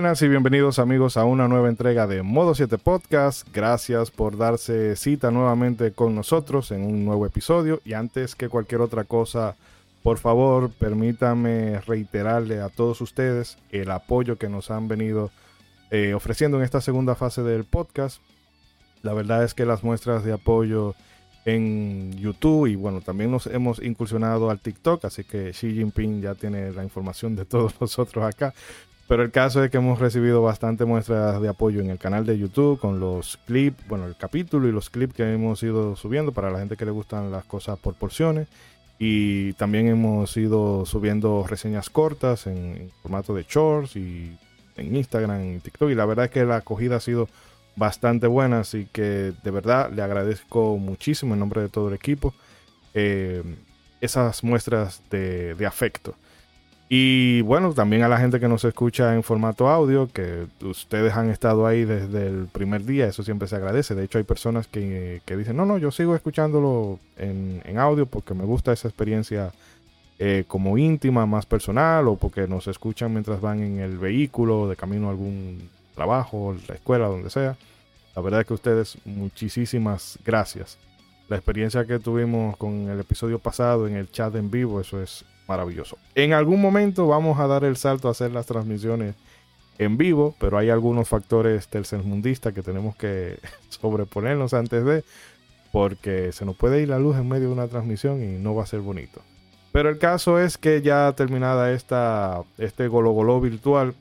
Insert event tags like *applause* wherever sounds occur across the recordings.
Buenas y bienvenidos amigos a una nueva entrega de Modo 7 Podcast. Gracias por darse cita nuevamente con nosotros en un nuevo episodio. Y antes que cualquier otra cosa, por favor, permítame reiterarle a todos ustedes el apoyo que nos han venido eh, ofreciendo en esta segunda fase del podcast. La verdad es que las muestras de apoyo en YouTube y bueno, también nos hemos incursionado al TikTok, así que Xi Jinping ya tiene la información de todos *laughs* nosotros acá. Pero el caso es que hemos recibido bastante muestras de apoyo en el canal de YouTube con los clips, bueno, el capítulo y los clips que hemos ido subiendo para la gente que le gustan las cosas por porciones. Y también hemos ido subiendo reseñas cortas en, formato de shorts y en Instagram y TikTok. Y la verdad es que la acogida ha sido bastante buena, así que de verdad le agradezco muchísimo en nombre de todo el equipo eh, esas muestras de, afecto. Y bueno, también a la gente que nos escucha en formato audio, que ustedes han estado ahí desde el primer día, eso siempre se agradece. De hecho, hay personas que, dicen, no, no, yo sigo escuchándolo en, audio porque me gusta esa experiencia eh, como íntima, más personal, o porque nos escuchan mientras van en el vehículo, de camino a algún trabajo, la escuela, donde sea. La verdad es que ustedes, muchísimas gracias. La experiencia que tuvimos con el episodio pasado en el chat en vivo, eso es maravilloso. En algún momento vamos a dar el salto a hacer las transmisiones en vivo, pero hay algunos factores tercermundistas que tenemos que *laughs* sobreponernos antes de, porque se nos puede ir la luz en medio de una transmisión y no va a ser bonito. Pero el caso es que ya terminada esta, este Golo virtual,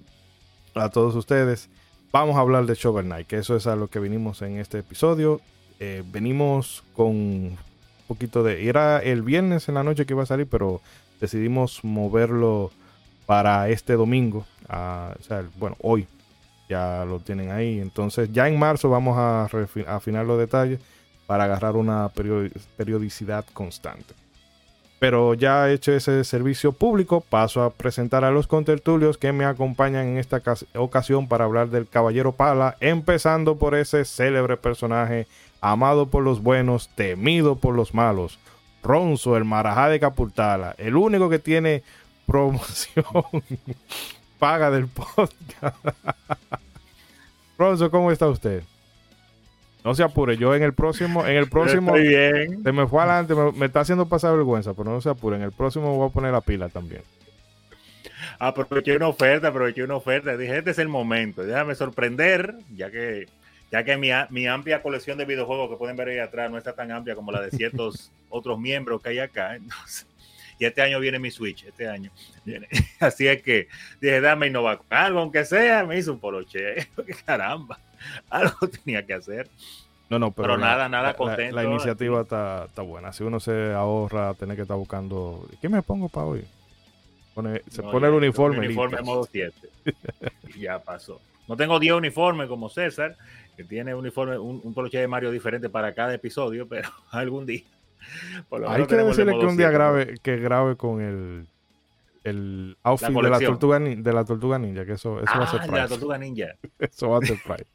a todos ustedes, vamos a hablar de Shovel Knight, que eso es a lo que vinimos en este episodio. Eh, venimos con un poquito de... Era el viernes en la noche que iba a salir, pero decidimos moverlo para este domingo. o sea, bueno, hoy ya lo tienen ahí. Entonces ya en marzo vamos a afinar los detalles para agarrar una periodicidad constante. Pero ya hecho ese servicio público, paso a presentar a los contertulios que me acompañan en esta ocasión para hablar del Caballero Pala, empezando por ese célebre personaje amado por los buenos, temido por los malos, Ronzo, el Marajá de Capultala, el único que tiene promoción *laughs* paga del podcast. *laughs* Ronzo, ¿cómo está usted? No se apure, yo en el próximo, en el próximo, bien. se me fue adelante, me, está haciendo pasar vergüenza, pero no se apure, en el próximo voy a poner la pila también. Aproveché una oferta, aproveché una oferta, dije, este es el momento, déjame sorprender, ya que, ya que mi, mi amplia colección de videojuegos que pueden ver ahí atrás no está tan amplia como la de ciertos *laughs* otros miembros que hay acá, entonces, y este año viene mi Switch, este año viene. *laughs* Así es que dije, dame innovar algo, aunque sea, me hizo un poloche, *laughs* caramba. algo tenía que hacer. No, no, pero, nada, nada contento. La, iniciativa está, está, buena. Si uno se ahorra tener que estar buscando, ¿qué me pongo para hoy? se pone el uniforme. El uniforme modo 7. ya pasó. No tengo 10 uniformes como César, que tiene uniforme, un, un poloche de Mario diferente para cada episodio, pero *laughs* algún día. Hay que decirle que un día grave, que grave con el el outfit de la tortuga de la tortuga ninja, que eso, eso va a ser ah, la tortuga ninja. *laughs* eso va a ser price.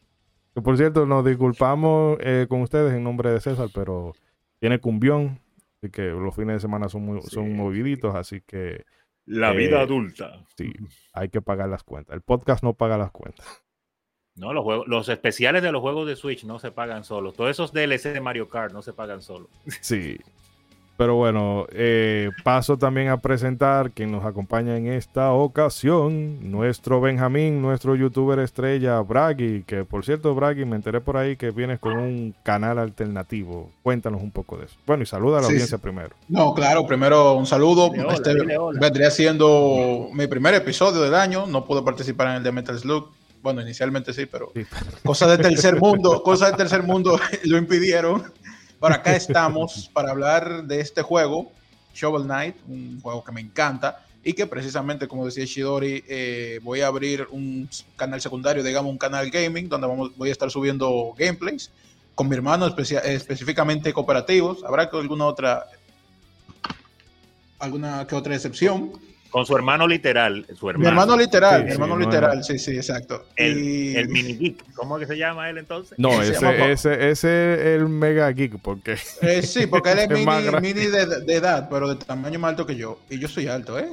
por cierto, nos disculpamos eh, con ustedes en nombre de César, pero tiene cumbión, así que los fines de semana son muy, son moviditos, así que la vida eh, adulta. Sí, hay que pagar las cuentas. El podcast no paga las cuentas. No, los juegos, los especiales de los juegos de Switch no se pagan solos. Todos esos DLC de Mario Kart no se pagan solos. *laughs* Sí, pero bueno, eh, paso también a presentar quien nos acompaña en esta ocasión, nuestro Benjamín, nuestro youtuber estrella, Bragi, que por cierto, Bragi, me enteré por ahí que vienes con un canal alternativo. Cuéntanos un poco de eso. Bueno, y saluda a la audiencia primero. No, claro, primero un saludo. este vendría siendo mi primer episodio del año, no pude participar en el de Metal Slug. Bueno, inicialmente sí, pero cosas del tercer mundo, cosas del tercer mundo *laughs* lo impidieron. Por acá estamos para hablar de este juego, Shovel Knight, un juego que me encanta y que precisamente, como decía Shidori, eh, voy a abrir un canal secundario, digamos un canal gaming, donde vamos, voy a estar subiendo gameplays con mi hermano, específicamente cooperativos. Habrá alguna otra, alguna que otra excepción. Con su hermano literal. Su hermano. Mi hermano literal, mi hermano literal, sí, sí, exacto. El, el, mini geek, ¿cómo que se llama él entonces? No, ese, ese, ese, es el mega geek, porque. Eh, sí, porque él *laughs* es, mini, mini de, de, edad, pero de tamaño más alto que yo. Y yo soy alto, ¿eh?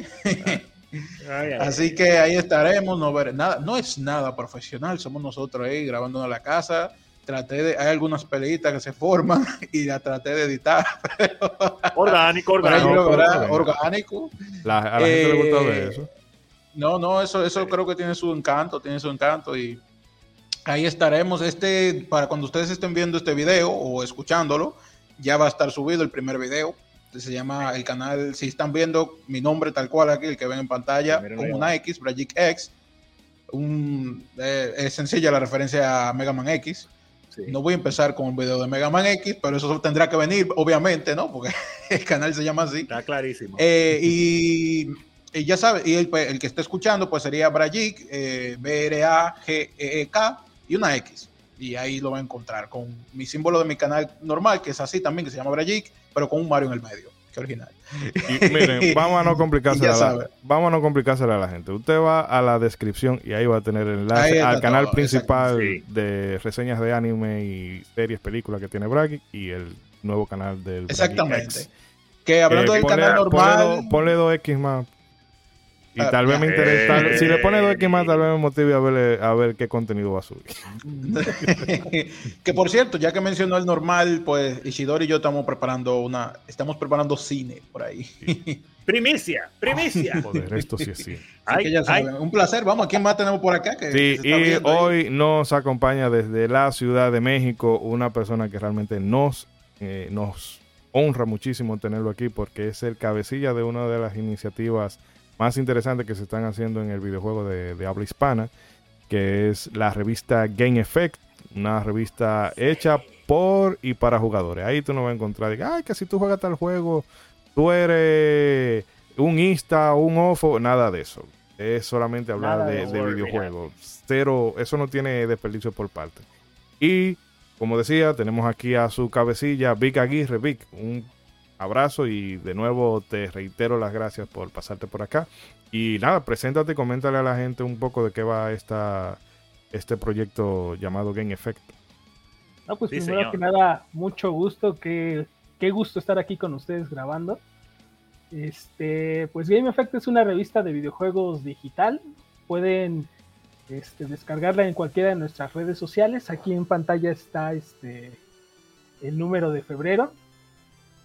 Así que ahí estaremos, no ver nada, no es nada profesional, somos nosotros ahí grabando en la casa. Traté de, hay algunas peleitas que se forman *laughs* y la traté de editar. *laughs* orgánico, orgánico. orgánico. La, a la gente le gusta ver eh, eso. No, no, eso, eso creo que tiene su encanto, tiene su encanto y ahí estaremos. Este, para cuando ustedes estén viendo este video o escuchándolo, ya va a estar subido el primer video. Se llama el canal, si están viendo mi nombre tal cual aquí, el que ven en pantalla, con una X, Brajic X. Un, eh, es sencilla la referencia a Mega Man X. No voy a empezar con un video de Mega Man X, pero eso tendrá que venir, obviamente, ¿no? Porque *laughs* el canal se llama así. Está clarísimo. Eh, y y ya sabe, y el, el, que esté escuchando, pues sería Brajik, eh, B-R-A-G-E-E-K y una X. Y ahí lo va a encontrar con mi símbolo de mi canal normal, que es así también, que se llama Brajik, pero con un Mario en el medio. Qué original. Y miren, *laughs* vamos a no complicársela, a la, vamos a no complicársela a la gente. Usted va a la descripción y ahí va a tener el enlace al canal principal de reseñas de anime y series, películas que tiene Brajik y el nuevo canal del Exactamente. Que hablando del canal normal. Ponle, 2X más y tal vez me interesa. si le pone dos X más, tal vez me motive a ver, a ver qué contenido va a subir. *laughs* que por cierto, ya que mencionó el normal, pues Isidori y yo estamos preparando una. Estamos preparando cine por ahí. *laughs* Primicia, primicia. *laughs* Joder, esto sí es cine. un placer. Vamos, ¿a quién más tenemos por acá? sí, y hoy nos acompaña desde la Ciudad de México una persona que realmente nos, eh, nos honra muchísimo tenerlo aquí porque es el cabecilla de una de las iniciativas más interesantes que se están haciendo en el videojuego de, habla hispana, que es la revista Game Effect, una revista hecha por y para jugadores. Ahí tú no vas a encontrar, ay, que si tú juegas tal juego, tú eres un Insta, un OFO, nada de eso. Es solamente hablar de, videojuegos. Cero, eso no tiene desperdicio por parte. Y, como decía, tenemos aquí a su cabecilla, Vic Aguirre. Vic, un abrazo y de nuevo te reitero las gracias por pasarte por acá. Y nada, preséntate y coméntale a la gente un poco de qué va esta, este proyecto llamado Game Effect. No, pues primero que nada, mucho gusto, que, qué gusto estar aquí con ustedes grabando. Este, pues Game Effect es una revista de videojuegos digital. Pueden este, descargarla en cualquiera de nuestras redes sociales. Aquí en pantalla está este, el número de febrero.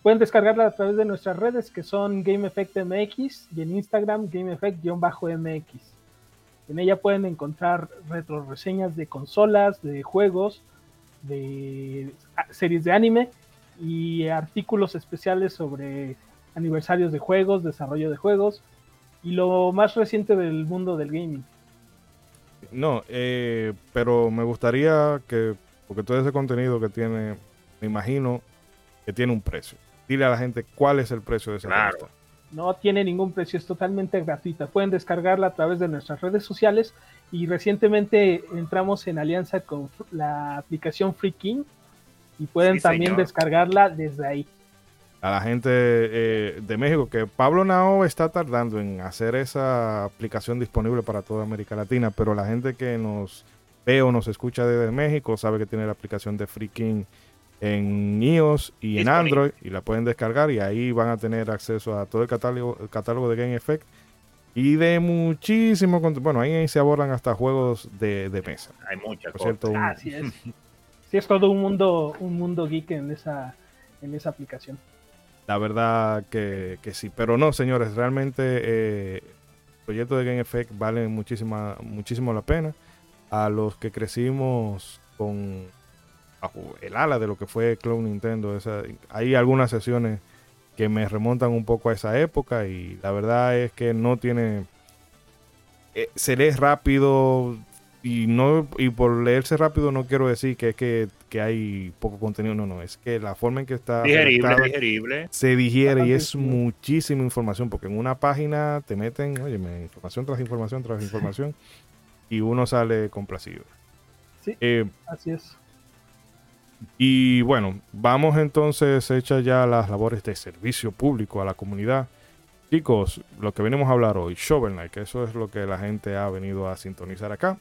Pueden descargarla a través de nuestras redes que son Game Effect MX y en Instagram Game Effect-MX. En ella pueden encontrar retro reseñas de consolas, de juegos, de series de anime y artículos especiales sobre aniversarios de juegos, desarrollo de juegos y lo más reciente del mundo del gaming. No, eh, pero me gustaría que, porque todo ese contenido que tiene, me imagino que tiene un precio dile a la gente cuál es el precio de esa claro. No tiene ningún precio, es totalmente gratuita. Pueden descargarla a través de nuestras redes sociales y recientemente entramos en alianza con la aplicación Freaking y pueden también descargarla desde ahí. A la gente eh, de México, que Pablo Nao está tardando en hacer esa aplicación disponible para toda América Latina, pero la gente que nos ve o nos escucha desde México sabe que tiene la aplicación de Freaking en iOS y en Android y la pueden descargar y ahí van a tener acceso a todo el catálogo, el catálogo de Game Effect y de muchísimo bueno ahí se abordan hasta juegos de, mesa. Hay muchas cosas. sí es. Sí es todo un mundo un mundo geek en esa en esa aplicación. La verdad que, sí. Pero no señores realmente eh, el proyecto de Game Effect vale muchísima muchísimo la pena. A los que crecimos con el ala de lo que fue Cloud Nintendo. hay algunas sesiones que me remontan un poco a esa época y la verdad es que no tiene... Eh, se lee rápido y no y por leerse rápido no quiero decir que es que, hay poco contenido, no, no, es que la forma en que está digerible, se digiere y es muchísima información porque en una página te meten, oye, información tras información tras información y uno sale complacido. Sí, eh, así es. Y bueno, vamos entonces hechas ya las labores de servicio público a la comunidad. Chicos, lo que venimos a hablar hoy, Shovel Knight, que eso es lo que la gente ha venido a sintonizar acá.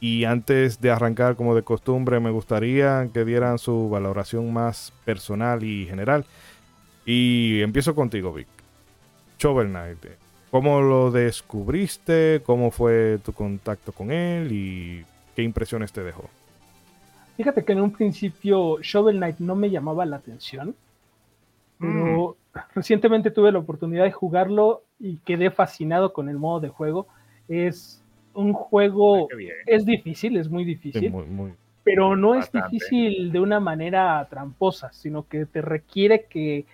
Y antes de arrancar, como de costumbre, me gustaría que dieran su valoración más personal y general. Y empiezo contigo, Vic. Shovel Knight. ¿Cómo lo descubriste? ¿Cómo fue tu contacto con él? ¿Y qué impresiones te dejó? Fíjate que en un principio Shovel Knight no me llamaba la atención, pero mm. recientemente tuve la oportunidad de jugarlo y quedé fascinado con el modo de juego. Es un juego, es difícil, es muy difícil, pero no es difícil de una manera tramposa, sino que te requiere que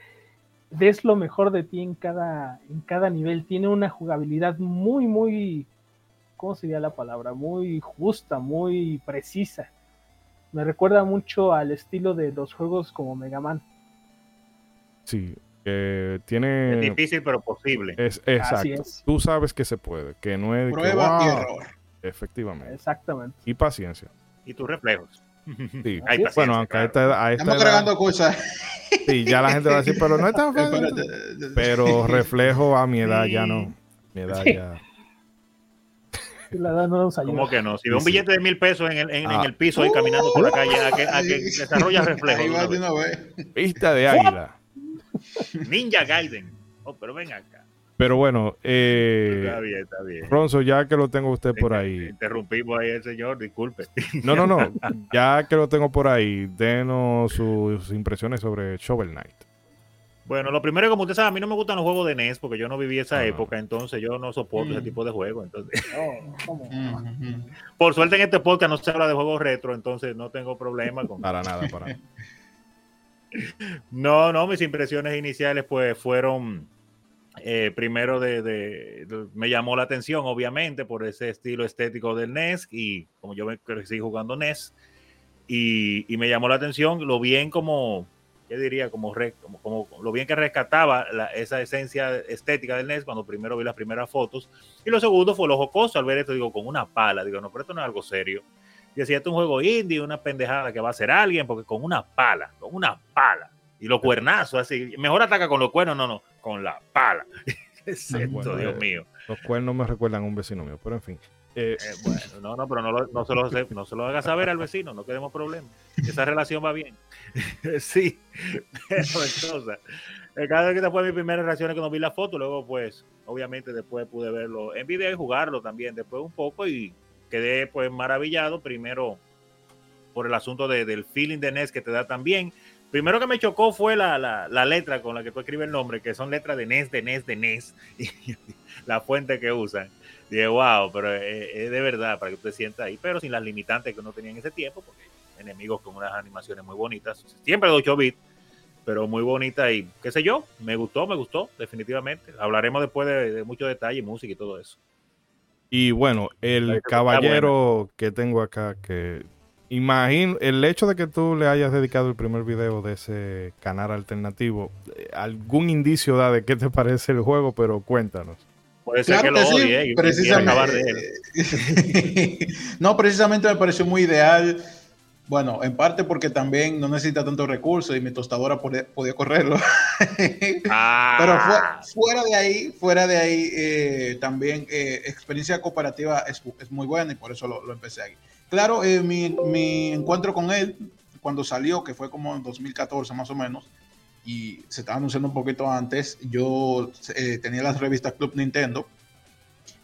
des lo mejor de ti en cada, en cada nivel. Tiene una jugabilidad muy, muy, ¿cómo sería la palabra? Muy justa, muy precisa me recuerda mucho al estilo de los juegos como Mega Man. Sí, tiene... Es difícil pero posible. Es, exacto. Tú sabes que se puede, que no es... Prueba y error. Efectivamente. Exactamente. Y paciencia. Y tus reflejos. Sí. bueno, aunque esta, Estamos cargando cosas. Sí, ya la gente va a decir, pero no es tan fácil. pero reflejo a mi edad ya no. Mi edad ya la no ¿Cómo que no? Si ve un billete de mil pesos en el, en, el ah. piso ahí caminando por la calle, a que, a que *laughs* desarrolla reflejo. Vista de águila. Ninja Gaiden. Oh, pero ven acá. Pero bueno, eh, está bien, está bien. Ronzo, ya que lo tengo usted por ahí. Interrumpimos ahí el señor, disculpe. No, no, no. *laughs* Ya que lo tengo por ahí, denos sus impresiones sobre Shovel Knight. Bueno, lo primero, como usted sabe, a mí no me gustan los juegos de NES porque yo no viví esa ah. época, entonces yo no soporto ese mm. tipo de juegos. Entonces, *laughs* por suerte en este podcast no se habla de juegos retro, entonces no tengo problema con. *laughs* Para nada, para nada. no, no, mis impresiones iniciales pues fueron eh, primero de, me llamó la atención, obviamente, por ese estilo estético del NES y como yo me crecí jugando NES y, y me llamó la atención lo bien como ¿qué diría? Como, como, como, lo bien que rescataba esa esencia estética del NES cuando primero vi las primeras fotos. Y lo segundo fue lo jocoso al ver esto, digo, con una pala. Digo, no, pero esto no es algo serio. Y decía, esto es un juego indie, una pendejada que va a hacer alguien, porque con una pala, con una pala. Y los cuernazos, así. Mejor ataca con los cuernos, no, no, con la pala. *laughs* es esto, Dios mío? Los cuernos me recuerdan a un vecino mío, pero en fin. Eh, eh, bueno, no, no, pero no, no, se lo, no se lo haga saber al vecino, no queremos problemas. Esa relación va bien. *laughs* sí, pero entonces, eh, cada vez que fue mis primeras reacciones cuando vi la foto, luego pues, obviamente después pude verlo en video y jugarlo también, después un poco y quedé pues maravillado, primero por el asunto de, del feeling de NES que te da también. Primero que me chocó fue la, la, la, letra con la que tú escribes el nombre, que son letras de NES, de NES, de NES, *laughs* y la fuente que usan. Dije, wow, pero es, de verdad para que usted sienta ahí, pero sin las limitantes que uno tenía en ese tiempo, porque enemigos con unas animaciones muy bonitas, siempre de 8 bits, pero muy bonita y qué sé yo, me gustó, me gustó, definitivamente. Hablaremos después de, mucho detalle, música y todo eso. Y bueno, el caballero que tengo acá, que imagino, el hecho de que tú le hayas dedicado el primer video de ese canal alternativo, eh, algún indicio da de qué te parece el juego, pero cuéntanos. Puede ser que lo odie y acabar de él. *laughs* no, precisamente me pareció muy ideal. Bueno, en parte porque también no necesita tantos recursos y mi tostadora podía, correrlo. *laughs* Ah. Pero fuera de ahí, fuera de ahí, eh, también eh, experiencia cooperativa es, muy buena y por eso lo, empecé ahí. Claro, eh, mi, mi, encuentro con él cuando salió, que fue como en 2014 más o menos, y se estaba anunciando un poquito antes, yo eh, tenía las revistas Club Nintendo.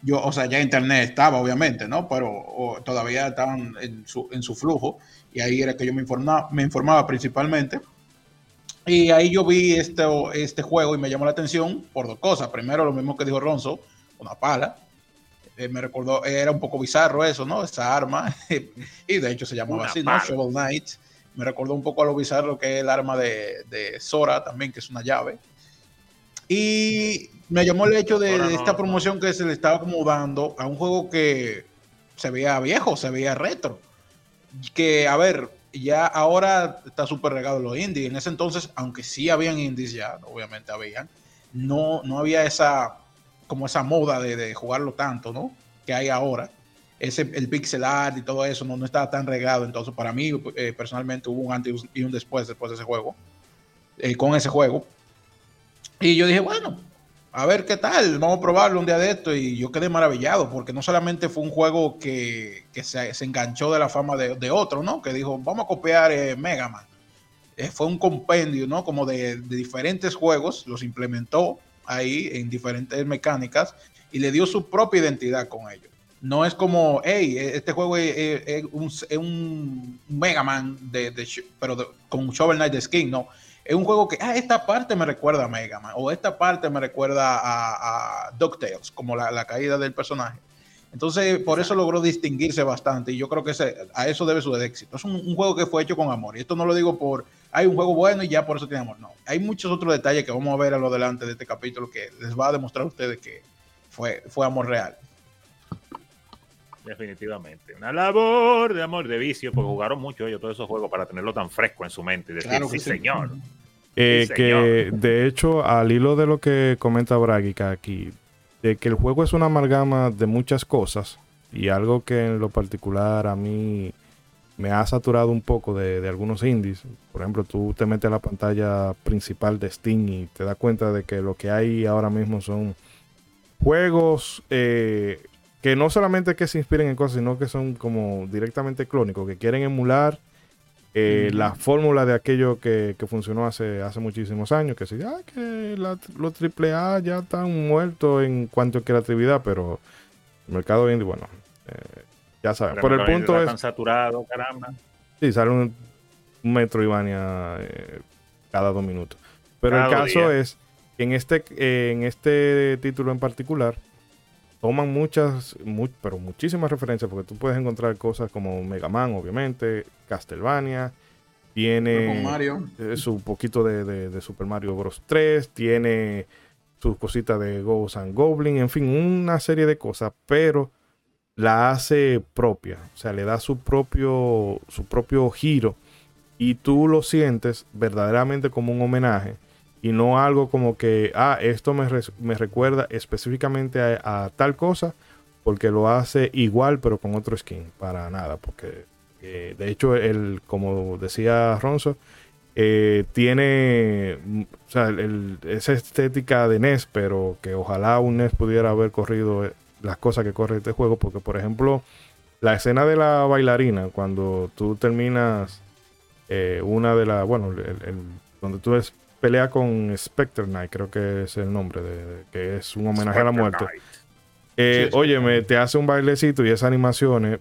Yo, o sea, ya internet estaba, obviamente, ¿no? Pero todavía estaban en su, en su flujo y ahí era que yo me informaba, me informaba principalmente. Y ahí yo vi este, este juego y me llamó la atención por dos cosas. Primero, lo mismo que dijo Ronzo, una pala. Eh, me recordó, era un poco bizarro eso, ¿no? Esa arma. *laughs* y de hecho se llamaba así, ¿no? Shovel Knight. Me recordó un poco a lo bizarro que es el arma de, de Sora también, que es una llave. Y me llamó el hecho de, esta promoción que se le estaba como dando a un juego que se veía viejo, se veía retro. Que, a ver, ya ahora está súper regado los indies. En ese entonces, aunque sí habían indies ya, obviamente habían, no, no había esa, como esa moda de, de jugarlo tanto, ¿no? Que hay ahora ese, el pixel art y todo eso no, no estaba tan regado. Entonces, para mí, eh, personalmente, hubo un antes y un después después de ese juego, eh, con ese juego. Y yo dije, bueno, a ver qué tal, vamos a probarlo un día de esto. Y yo quedé maravillado, porque no solamente fue un juego que, que se, se, enganchó de la fama de, de, otro, ¿no? Que dijo, vamos a copiar eh, Mega Man. fue un compendio, ¿no? Como de, de diferentes juegos, los implementó ahí en diferentes mecánicas y le dio su propia identidad con ellos. No es como, hey, este juego es, un, Mega Man, de, pero con Shovel Knight de skin, no. Es un juego que, ah, esta parte me recuerda a Mega Man, o esta parte me recuerda a, a DuckTales, como la, caída del personaje. Entonces, por eso logró distinguirse bastante y yo creo que a eso debe su éxito. Es un, juego que fue hecho con amor y esto no lo digo por, hay un juego bueno y ya por eso tiene amor. No, hay muchos otros detalles que vamos a ver a lo delante de este capítulo que les va a demostrar a ustedes que fue, fue amor real. Definitivamente. Una labor de amor, de vicio, porque jugaron mucho ellos todos esos juegos para tenerlo tan fresco en su mente y decir, sí, señor. Eh, que de hecho, al hilo de lo que comenta Bragica aquí, de que el juego es una amalgama de muchas cosas y algo que en lo particular a mí me ha saturado un poco de, algunos indies. Por ejemplo, tú te metes a la pantalla principal de Steam y te das cuenta de que lo que hay ahora mismo son juegos eh, que no solamente que se inspiren en cosas, sino que son como directamente clónicos, que quieren emular eh, la fórmula de aquello que, funcionó hace, hace muchísimos años, que si, ah, que los AAA ya están muertos en cuanto a creatividad, pero el mercado indie, bueno, eh, ya saben. Por el punto es... saturado, caramba. Sí, sale un, metro Ivania eh, cada dos minutos. Pero el caso es, en este, en este título en particular, toman muchas, pero muchísimas referencias, porque tú puedes encontrar cosas como Mega Man, obviamente, Castlevania, tiene eh, su poquito de, Super Mario Bros. 3, tiene sus cositas de Ghosts and Goblin, en fin, una serie de cosas, pero la hace propia, o sea, le da su propio, su propio giro y tú lo sientes verdaderamente como un homenaje y no algo como que, ah, esto me, me recuerda específicamente a, tal cosa porque lo hace igual pero con otro skin, para nada, porque eh, de hecho, el, como decía Ronzo, eh, tiene o sea, esa estética de NES, pero que ojalá un NES pudiera haber corrido eh, las cosas que corre este juego, porque por ejemplo, la escena de la bailarina, cuando tú terminas una de las, bueno, el, donde tú ves pelea con Spectre Knight, creo que es el nombre, de, que es un homenaje a la muerte. Eh, óyeme, te hace un bailecito y esas animaciones,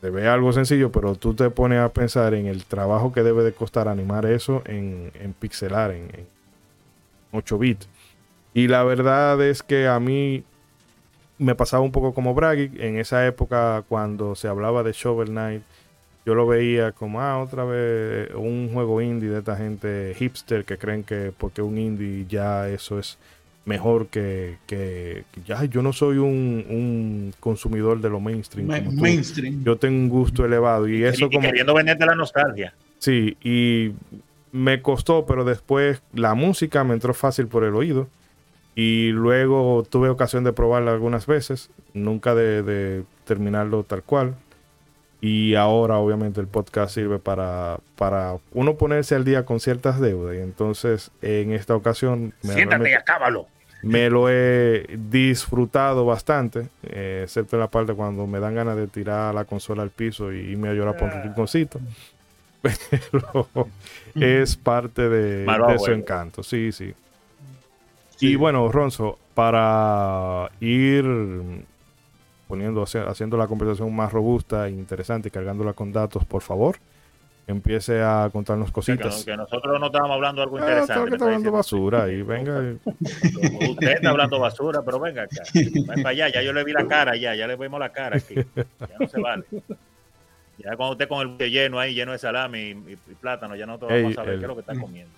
te ve algo sencillo, pero tú te pones a pensar en el trabajo que debe de costar animar eso en, pixelar, en, 8 bits. Y la verdad es que a mí me pasaba un poco como Braggy en esa época cuando se hablaba de Shovel Knight yo lo veía como, ah, otra vez un juego indie de esta gente hipster que creen que porque un indie ya eso es mejor que, que, ya yo no soy un, consumidor de lo mainstream. mainstream. Yo tengo un gusto elevado y eso como... Queriendo venir de la nostalgia. Sí, y me costó, pero después la música me entró fácil por el oído. Y luego tuve ocasión de probarla algunas veces, nunca de, de terminarlo tal cual. Y ahora obviamente el podcast sirve para, para uno ponerse al día con ciertas deudas. Y entonces en esta ocasión... Me Siéntate y acábalo. Me lo he disfrutado bastante, eh, excepto en la parte cuando me dan ganas de tirar la consola al piso y irme a llorar por un rinconcito. *laughs* Pero es parte de, de su encanto, sí, sí. Y bueno, Ronzo, para ir poniendo, haciendo la conversación más robusta e interesante cargándola con datos, por favor. Empiece a contarnos cositas. que, nosotros no estábamos hablando algo ah, interesante. que está hablando basura y venga. *laughs* Usted está hablando basura, pero venga acá. Ven para allá, ya yo le vi la cara, ya, ya le vemos la cara aquí. Ya no se vale. Ya cuando usted con el lleno ahí, lleno de salami y, plátano, ya no te vamos a saber qué es lo que está comiendo.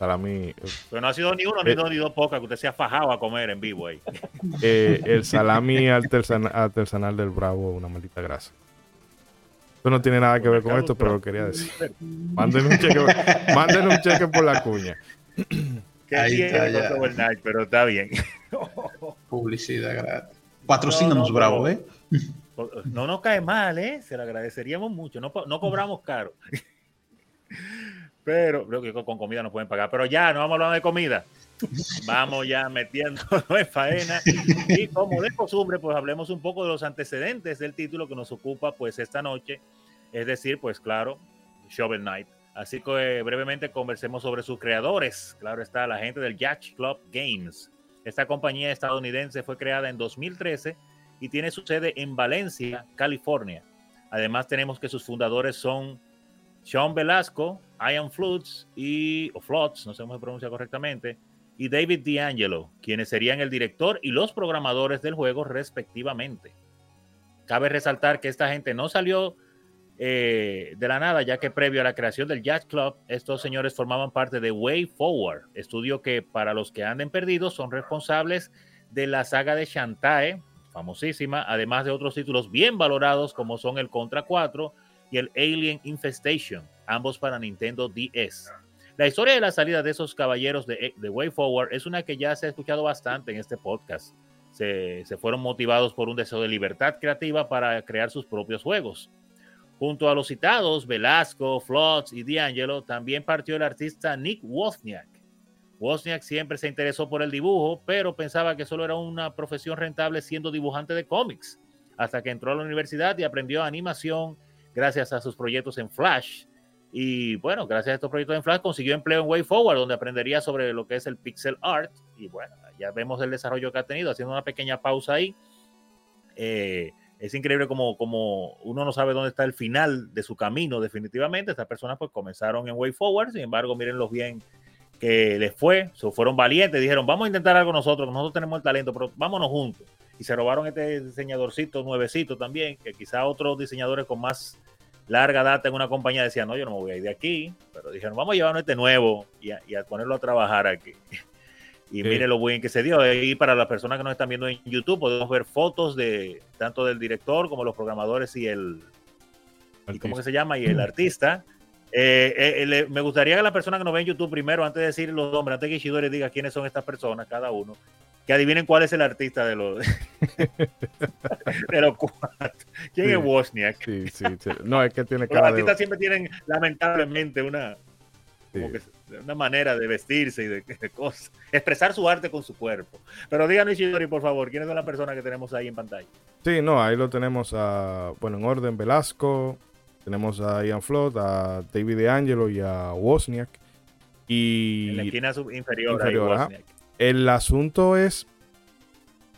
Salami. Pero no ha sido ni uno, ni eh, dos, ni dos pocas que usted se ha fajado a comer en vivo ahí. *laughs* Eh, el salami artesanal, del Bravo, una maldita grasa. Esto no tiene nada que ver con esto, pero lo quería decir. Mándenle un cheque, *laughs* un cheque por la cuña. Ahí está, pero está bien. *laughs* Publicidad gratis. Patrocínanos, Bravo, ¿eh? No nos cae mal, ¿eh? Se lo agradeceríamos mucho. No, no cobramos caro. Pero creo que con comida no pueden pagar. Pero ya, no vamos hablando de comida. Vamos ya metiendo *laughs* en faena. Y como de costumbre, pues hablemos un poco de los antecedentes del título que nos ocupa pues esta noche. Es decir, pues claro, Shovel Knight. Así que brevemente conversemos sobre sus creadores. Claro está la gente del Yacht Club Games. Esta compañía estadounidense fue creada en 2013 y tiene su sede en Valencia, California. Además tenemos que sus fundadores son Sean Velasco, Ian Floods y o Floods, no sé cómo se pronuncia correctamente, y David D'Angelo, quienes serían el director y los programadores del juego respectivamente. Cabe resaltar que esta gente no salió eh, de la nada, ya que previo a la creación del Jazz Club, estos señores formaban parte de Way Forward, estudio que para los que anden perdidos son responsables de la saga de Shantae, famosísima, además de otros títulos bien valorados como son el Contra 4 y el Alien Infestation, ambos para Nintendo DS. La historia de la salida de esos caballeros de, Way Forward es una que ya se ha escuchado bastante en este podcast. Se, se, fueron motivados por un deseo de libertad creativa para crear sus propios juegos. Junto a los citados Velasco, Floods y D'Angelo, también partió el artista Nick Wozniak. Wozniak siempre se interesó por el dibujo, pero pensaba que solo era una profesión rentable siendo dibujante de cómics, hasta que entró a la universidad y aprendió animación gracias a sus proyectos en Flash. Y bueno, gracias a estos proyectos en Flash consiguió empleo en Way Forward, donde aprendería sobre lo que es el pixel art. Y bueno, ya vemos el desarrollo que ha tenido, haciendo una pequeña pausa ahí. Eh, es increíble como, como uno no sabe dónde está el final de su camino definitivamente. Estas personas pues comenzaron en Way Forward, sin embargo, los bien que les fue, se fueron valientes, dijeron, vamos a intentar algo nosotros, nosotros tenemos el talento, pero vámonos juntos. Y se robaron este diseñadorcito nuevecito también, que quizá otros diseñadores con más larga data en una compañía decían, no, yo no me voy a ir de aquí, pero dijeron, vamos a llevarnos este nuevo y a, ponerlo a trabajar aquí. *laughs* Y mire lo bien que se dio. Y para las personas que nos están viendo en YouTube, podemos ver fotos de tanto del director como los programadores y el. Y ¿Cómo que se llama? Y el *clears throat* artista. Eh, eh, me gustaría que la persona que nos ve en YouTube primero, antes de decir los nombres, antes que Ishidori diga quiénes son estas personas, cada uno, que adivinen cuál es el artista de los, *laughs* de los cuatro. ¿Quién es Wozniak? Sí, sí, No, es que tiene cara Los artistas siempre tienen, lamentablemente, una, una manera de vestirse y de, cosas. Expresar su arte con su cuerpo. Pero díganos, Ishidori, por favor, ¿quiénes son las personas que tenemos ahí en pantalla? Sí, no, ahí lo tenemos a, bueno, en orden, Velasco, tenemos a Ian Flood, a David DeAngelo y a Wozniak. Y en la esquina inferior, El asunto es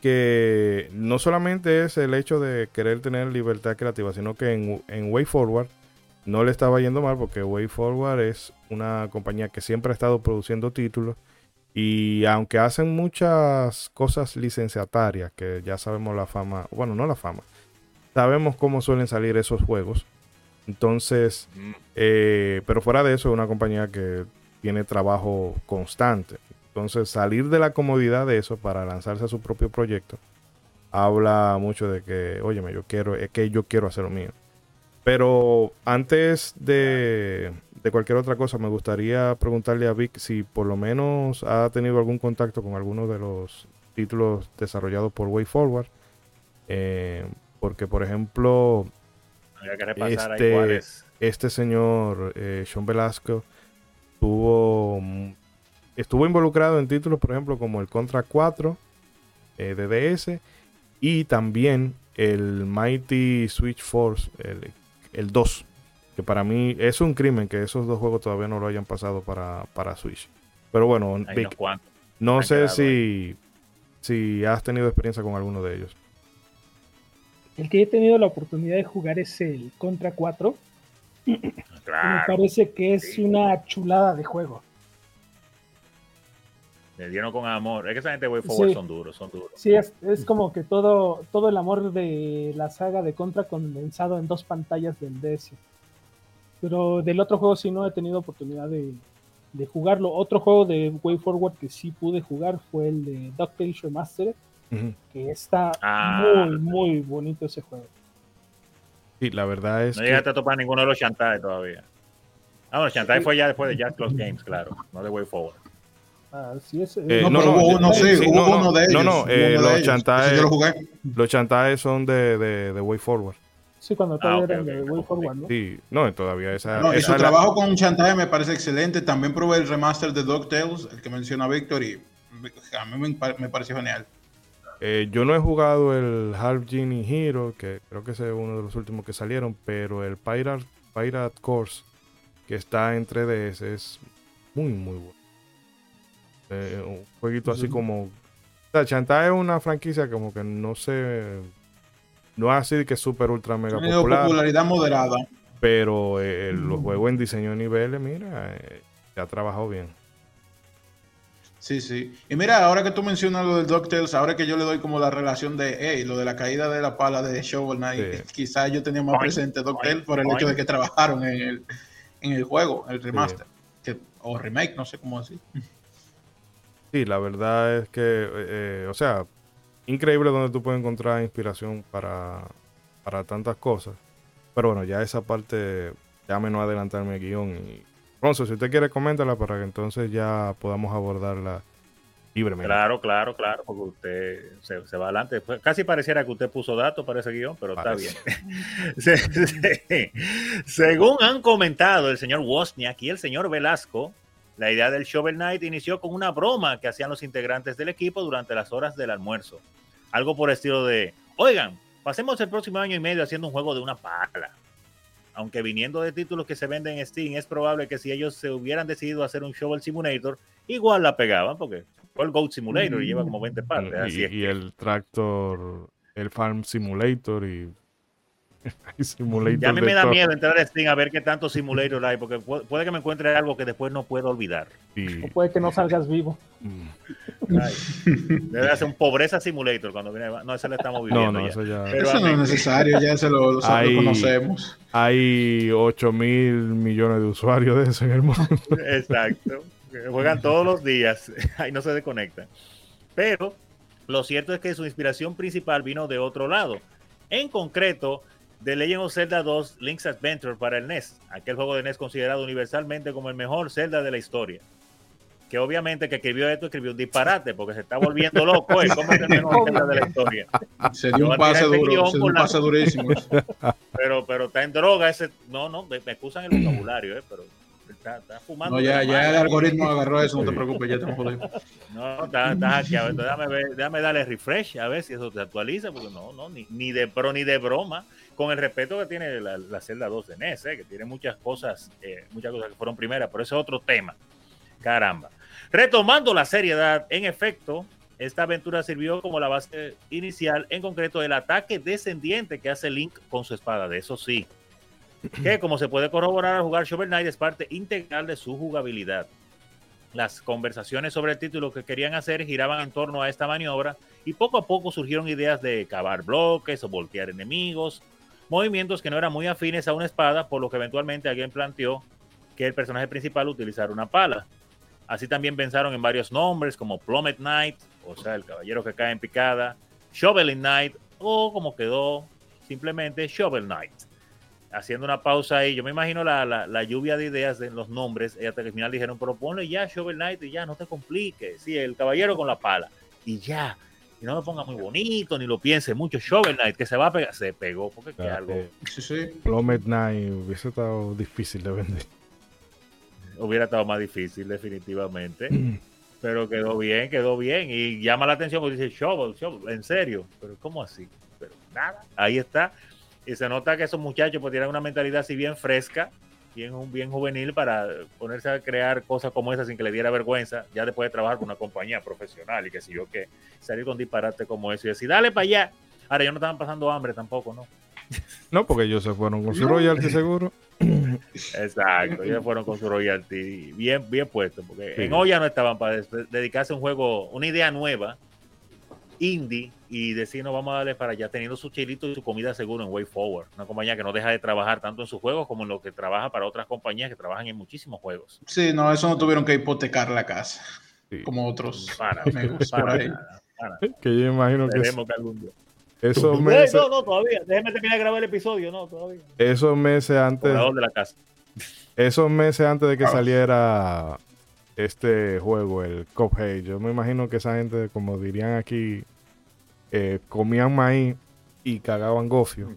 que no solamente es el hecho de querer tener libertad creativa, sino que en, en Way Forward no le estaba yendo mal porque Way Forward es una compañía que siempre ha estado produciendo títulos y aunque hacen muchas cosas licenciatarias, que ya sabemos la fama, bueno, no la fama, sabemos cómo suelen salir esos juegos. Entonces, eh, pero fuera de eso, es una compañía que tiene trabajo constante. Entonces, salir de la comodidad de eso para lanzarse a su propio proyecto habla mucho de que, óyeme, yo quiero, es que yo quiero hacer lo mío. Pero antes de, de cualquier otra cosa, me gustaría preguntarle a Vic si por lo menos ha tenido algún contacto con alguno de los títulos desarrollados por Way Forward. Eh, porque, por ejemplo, este, este señor, eh, Sean Velasco, tuvo, estuvo involucrado en títulos, por ejemplo, como el Contra 4 eh, de DS y también el Mighty Switch Force, el, el 2. Que para mí es un crimen que esos dos juegos todavía no lo hayan pasado para, para Switch. Pero bueno, no sé si, si has tenido experiencia con alguno de ellos. El que he tenido la oportunidad de jugar es el Contra 4. me parece que es una chulada de juego. Le dieron con amor. Es que esa gente Way Forward son duros, son duros. Sí, es, es, como que todo, todo el amor de la saga de Contra condensado en dos pantallas del DS. Pero del otro juego sí no he tenido oportunidad de, de jugarlo. Otro juego de Way Forward que sí pude jugar fue el de DuckTales Remastered que está ah. muy, muy bonito ese juego. Sí, la verdad es. No llegaste a topar ninguno de los Shantae todavía. Ah, bueno, Shantae fue ya después de Jazz Close Games, claro, no de Way Forward. Ah, sí, es, eh, no, no, hubo uno, sí, hubo uno de ellos. No, no, eh, los, Shantae, los Shantae son de, de, de Way Forward. Sí, cuando todavía ah, eran de Way Forward, ¿no? Sí, no, todavía esa. No, y su trabajo con Shantae me parece excelente. También probé el remaster de DuckTales, el que menciona Víctor, y a mí me, me pareció genial. Eh, yo no he jugado el Half Genie Hero, que creo que es uno de los últimos que salieron, pero el Pirate, Pirate Course, que está en 3DS, es muy, muy bueno. Eh, un jueguito así como sea, Chantal es una franquicia como que no sé. No es así que es súper ultra mega popular. popularidad moderada. Pero eh, los juegos en diseño de niveles, mira, eh, se ha trabajado bien. Sí, sí. Y mira, ahora que tú mencionas lo del DuckTales, ahora que yo le doy como la relación de, hey, lo de la caída de la pala de Shovel Knight, quizás yo tenía más presente DuckTales por el hecho de que trabajaron en el, en el juego, el remaster, o remake, no sé cómo decir. Sí, la verdad es que, eh, eh, o sea, increíble donde tú puedes encontrar inspiración para, para tantas cosas. Pero bueno, ya esa parte, ya me no adelantarme el guion y Ronzo, si usted quiere, coméntala para que entonces ya podamos abordarla libremente. Claro, claro, claro, porque usted se, va adelante. Casi pareciera que usted puso datos para ese guion, pero está bien. *laughs* Según han comentado el señor Wozniak y el señor Velasco, la idea del Shovel Knight inició con una broma que hacían los integrantes del equipo durante las horas del almuerzo. Algo por estilo de, oigan, pasemos el próximo año y medio haciendo un juego de una pala aunque viniendo de títulos que se venden en Steam, es probable que si ellos se hubieran decidido hacer un Shovel Simulator, igual la pegaban, porque fue el Goat Simulator y lleva como 20 partes. y, el Tractor, el Farm Simulator y *laughs* ya a mí me da miedo entrar a Steam a ver qué tanto simulator hay, porque puede que me encuentre algo que después no puedo olvidar. O puede que no salgas vivo. Mm. debe hacer un pobreza simulator cuando viene. No, eso lo estamos viviendo. No, no, eso ya. eso no es necesario, ya se lo, conocemos. Hay 8 mil millones de usuarios de eso en el mundo. Exacto. Juegan todos los días, *laughs* ahí no se desconectan. Pero lo cierto es que su inspiración principal vino de otro lado. En concreto, The Legend of Zelda 2 Link's Adventure para el NES, aquel juego de NES considerado universalmente como el mejor Zelda de la historia. Que obviamente que escribió esto escribió un disparate porque se está volviendo loco. ¿eh? ¿Cómo es el mejor Zelda de la historia? Se dio un pase este duro, se dio un pase durísimo. *laughs* Pero, pero está en droga ese. No, no, me, excusan el vocabulario, ¿eh? pero Está, está, fumando. No, ya, ya el algoritmo agarró eso, no te preocupes, ya estamos jodidos. No, está, está hackeado. Déjame, ver, déjame darle refresh a ver si eso te actualiza, porque no, no, ni, ni de pro ni de broma con el respeto que tiene la, la celda 2 de NES, eh, que tiene muchas cosas, eh, muchas cosas que fueron primeras, pero ese es otro tema. Caramba. Retomando la seriedad, en efecto, esta aventura sirvió como la base inicial, en concreto el ataque descendiente que hace Link con su espada, de eso sí. Que *clears throat* como se puede corroborar al jugar Shovel Knight es parte integral de su jugabilidad. Las conversaciones sobre el título que querían hacer giraban en torno a esta maniobra y poco a poco surgieron ideas de cavar bloques o voltear enemigos, movimientos que no eran muy afines a una espada, por lo que eventualmente alguien planteó que el personaje principal utilizara una pala. Así también pensaron en varios nombres como Plummet Knight, o sea, el caballero que cae en picada, Shoveling Knight, o como quedó simplemente Shovel Knight. Haciendo una pausa ahí, yo me imagino la, lluvia de ideas en los nombres, y hasta que al final dijeron, pero ponle ya Shovel Knight y ya, no te compliques, sí, el caballero con la pala, y ya, y no me ponga muy bonito, ni lo piense mucho. Shovel Knight, que se va a pegar, se pegó, porque que algo. Sí, sí. Plummet Knight hubiese estado difícil de vender. Hubiera estado más difícil, definitivamente. *clears throat* pero quedó bien, quedó bien. Y llama la atención porque dice Shovel, Shovel, en serio. Pero ¿cómo así? Pero nada, ahí está. Y se nota que esos muchachos pues tienen una mentalidad así bien fresca bien, bien juvenil para ponerse a crear cosas como esas sin que le diera vergüenza, ya después de trabajar con una compañía profesional y que si yo que salir con disparate como eso y decir, dale para allá. Ahora, ellos no estaban pasando hambre tampoco, ¿no? *laughs* No, porque ellos se fueron con su royalty seguro. *laughs* Exacto, ellos fueron con su royalty bien, bien puesto, porque en olla no estaban para dedicarse a un juego, una idea nueva, indie y decir, no vamos a darle para allá, teniendo su chilito y su comida seguro en Way Forward. Una compañía que no deja de trabajar tanto en sus juegos como en lo que trabaja para otras compañías que trabajan en muchísimos juegos. Sí, no, eso no tuvieron que hipotecar la casa, como otros *laughs* para, Que yo imagino que, que algún día. Esos meses... No, no, todavía. Déjeme terminar de grabar el episodio, no, todavía. Esos meses antes... De la casa. Esos meses antes de que saliera este juego, el Cuphead, yo me imagino que esa gente, como dirían aquí, eh, comían maíz y cagaban gofio.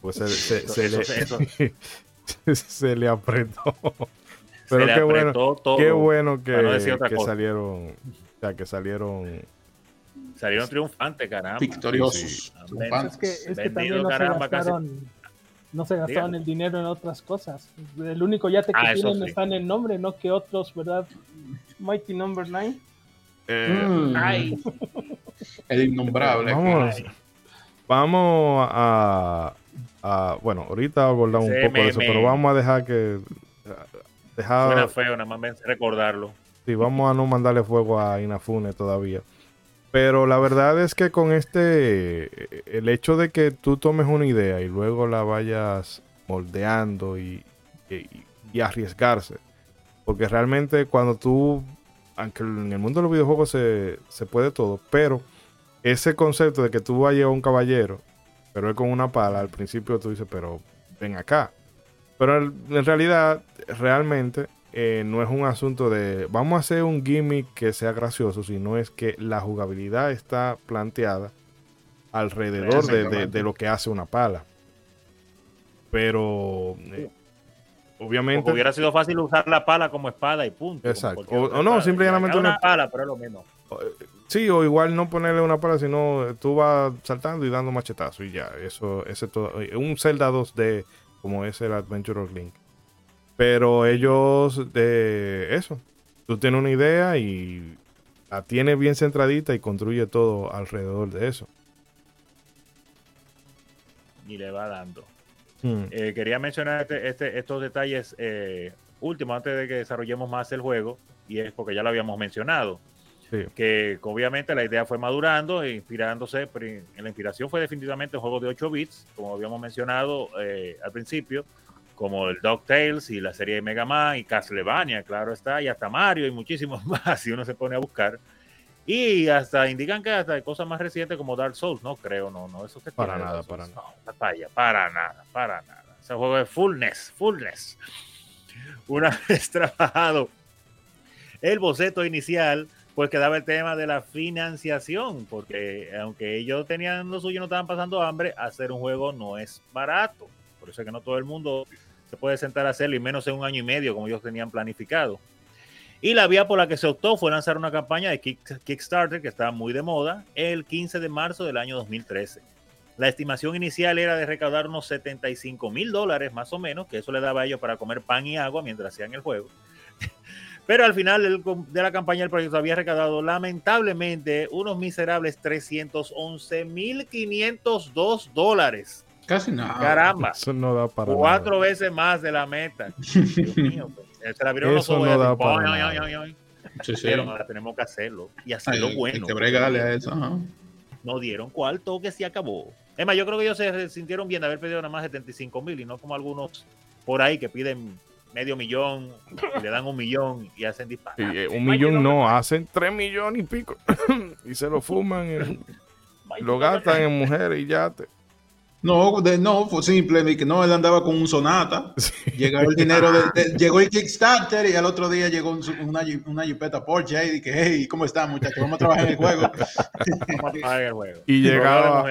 Pues se, le, apretó. Pero qué, bueno, qué bueno que, que salieron, o sea, que salieron salieron triunfantes, caramba. Victoriosos. Es que, es que también no se gastaron, no se gastaron el dinero en otras cosas. El único yate que ah, tienen está en el nombre, no que otros, ¿verdad? Mighty Number 9 Eh, mm. El innombrable. Vamos, a, Bueno, ahorita abordamos un poco de eso, pero vamos a dejar que. Dejar, Suena feo, nada más recordarlo. Sí, vamos a no mandarle fuego a Inafune todavía. Pero la verdad es que con este, el hecho de que tú tomes una idea y luego la vayas moldeando y, y, arriesgarse, porque realmente cuando tú, aunque en el mundo de los videojuegos se, se puede todo, pero ese concepto de que tú vayas a un caballero, pero es con una pala, al principio tú dices, pero ven acá. Pero en realidad, realmente, eh, no es un asunto de vamos a hacer un gimmick que sea gracioso, sino es que la jugabilidad está planteada alrededor de, lo que hace una pala. Pero eh, obviamente. hubiera sido fácil usar la pala como espada y punto. Exacto. O, no, simplemente una, pala, pero es lo mismo. Eh, sí, o igual no ponerle una pala, sino tú vas saltando y dando machetazo y ya. Eso, ese todo. Un Zelda 2D como es el Adventure of Link. Pero ellos, de eso, tú tienes una idea y la tienes bien centradita y construye todo alrededor de eso. Y le va dando. Hmm. Eh, quería mencionar este, este, estos detalles eh, últimos antes de que desarrollemos más el juego, y es porque ya lo habíamos mencionado. Que obviamente la idea fue madurando e inspirándose, la inspiración fue definitivamente un juego de 8 bits, como habíamos mencionado eh, al principio, como el DuckTales y la serie de Mega Man y Castlevania, claro está, y hasta Mario y muchísimos *laughs* más, si uno se pone a buscar. Y hasta indican que hasta hay cosas más recientes como Dark Souls, no creo, no, no, eso que para nada, para nada. para nada, para nada. Ese juego es fullness, fullness. Una *laughs* vez trabajado el boceto inicial, pues quedaba el tema de la financiación, porque aunque ellos tenían lo suyo, no estaban pasando hambre, hacer un juego no es barato. Por eso es que no todo el mundo se puede sentar a hacerlo y menos en un año y medio como ellos tenían planificado. Y la vía por la que se optó fue lanzar una campaña de Kickstarter que estaba muy de moda el 15 de marzo del año 2013. La estimación inicial era de recaudar unos 75 mil dólares más o menos, que eso le daba a ellos para comer pan y agua mientras hacían el juego. *laughs* Pero al final de la campaña el proyecto había recaudado lamentablemente unos miserables 311 mil 502 dólares. Casi nada. Caramba. Eso no da para Cuatro veces más de la meta. *laughs* Dios mío, pues. Se la vieron Eso los no da para Sí, sí. Pero ahora tenemos que hacerlo y hacerlo bueno. que a eso. No dieron cuarto que se acabó. Es más, yo creo que ellos se sintieron bien de haber pedido nada más 75 mil y no como algunos por ahí que piden medio millón, y le dan un millón y hacen disparos. Eh, un millón no, hacen tres millones y pico *laughs* y se lo fuman, y lo gastan en mujeres y ya te. No, de, no, fue simple, que no, él andaba con un sonata. *laughs* Llegó el dinero, de, llegó el Kickstarter y al otro día llegó una, una Jeepeta Porsche y dije, hey, ¿cómo están muchachos? Vamos a trabajar en el juego. *laughs* Vamos a trabajar en el juego. Y llegaba,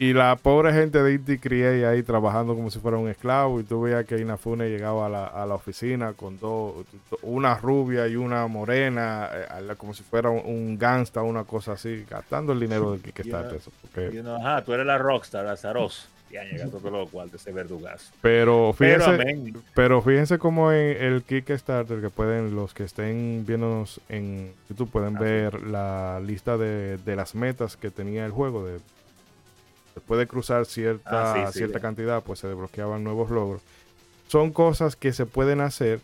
y la pobre gente de Inti Create ahí trabajando como si fuera un esclavo. Y tú veías que Inafune llegaba a la, a la oficina con dos, una rubia y una morena, eh, como si fuera un, gangsta, una cosa así, gastando el dinero del Kickstarter. eso, porque... ajá, tú eres la rockstar, Azaroz. Ya llegado todo lo cual de ese verdugazo. Pero fíjense, pero, fíjense como en el Kickstarter, que pueden, los que estén viéndonos en YouTube, pueden ver la lista de, de las metas que tenía el juego de después de cruzar cierta, ah, cierta cantidad, pues se desbloqueaban nuevos logros. Son cosas que se pueden hacer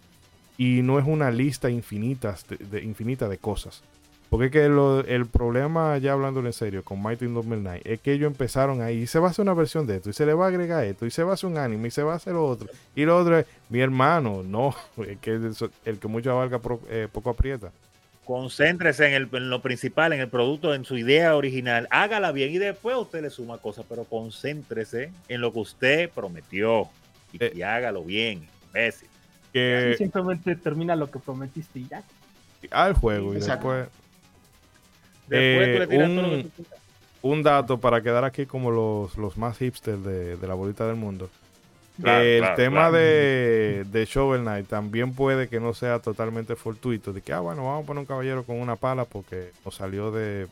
y no es una lista infinita de, infinita de cosas. Porque es que el problema, ya hablándolo en serio, con Mighty Number 9, es que ellos empezaron ahí y se va a hacer una versión de esto, y se le va a agregar esto, y se va a hacer un anime, y se va a hacer lo otro. Y lo otro es, mi hermano, no, *laughs* es que el, que mucho abarca eh, poco aprieta. Concéntrese en, lo principal, en el producto, en su idea original. Hágala bien y después usted le suma cosas, pero concéntrese en lo que usted prometió y, eh, hágalo bien, imbécil. Que simplemente termina lo que prometiste y ya. Al juego y después. Eh, un, dato para quedar aquí como los, los más hipsters de, de la bolita del mundo el tema de, de Shovel Knight también puede que no sea totalmente fortuito. De que, ah, bueno, vamos a poner un caballero con una pala porque nos salió de,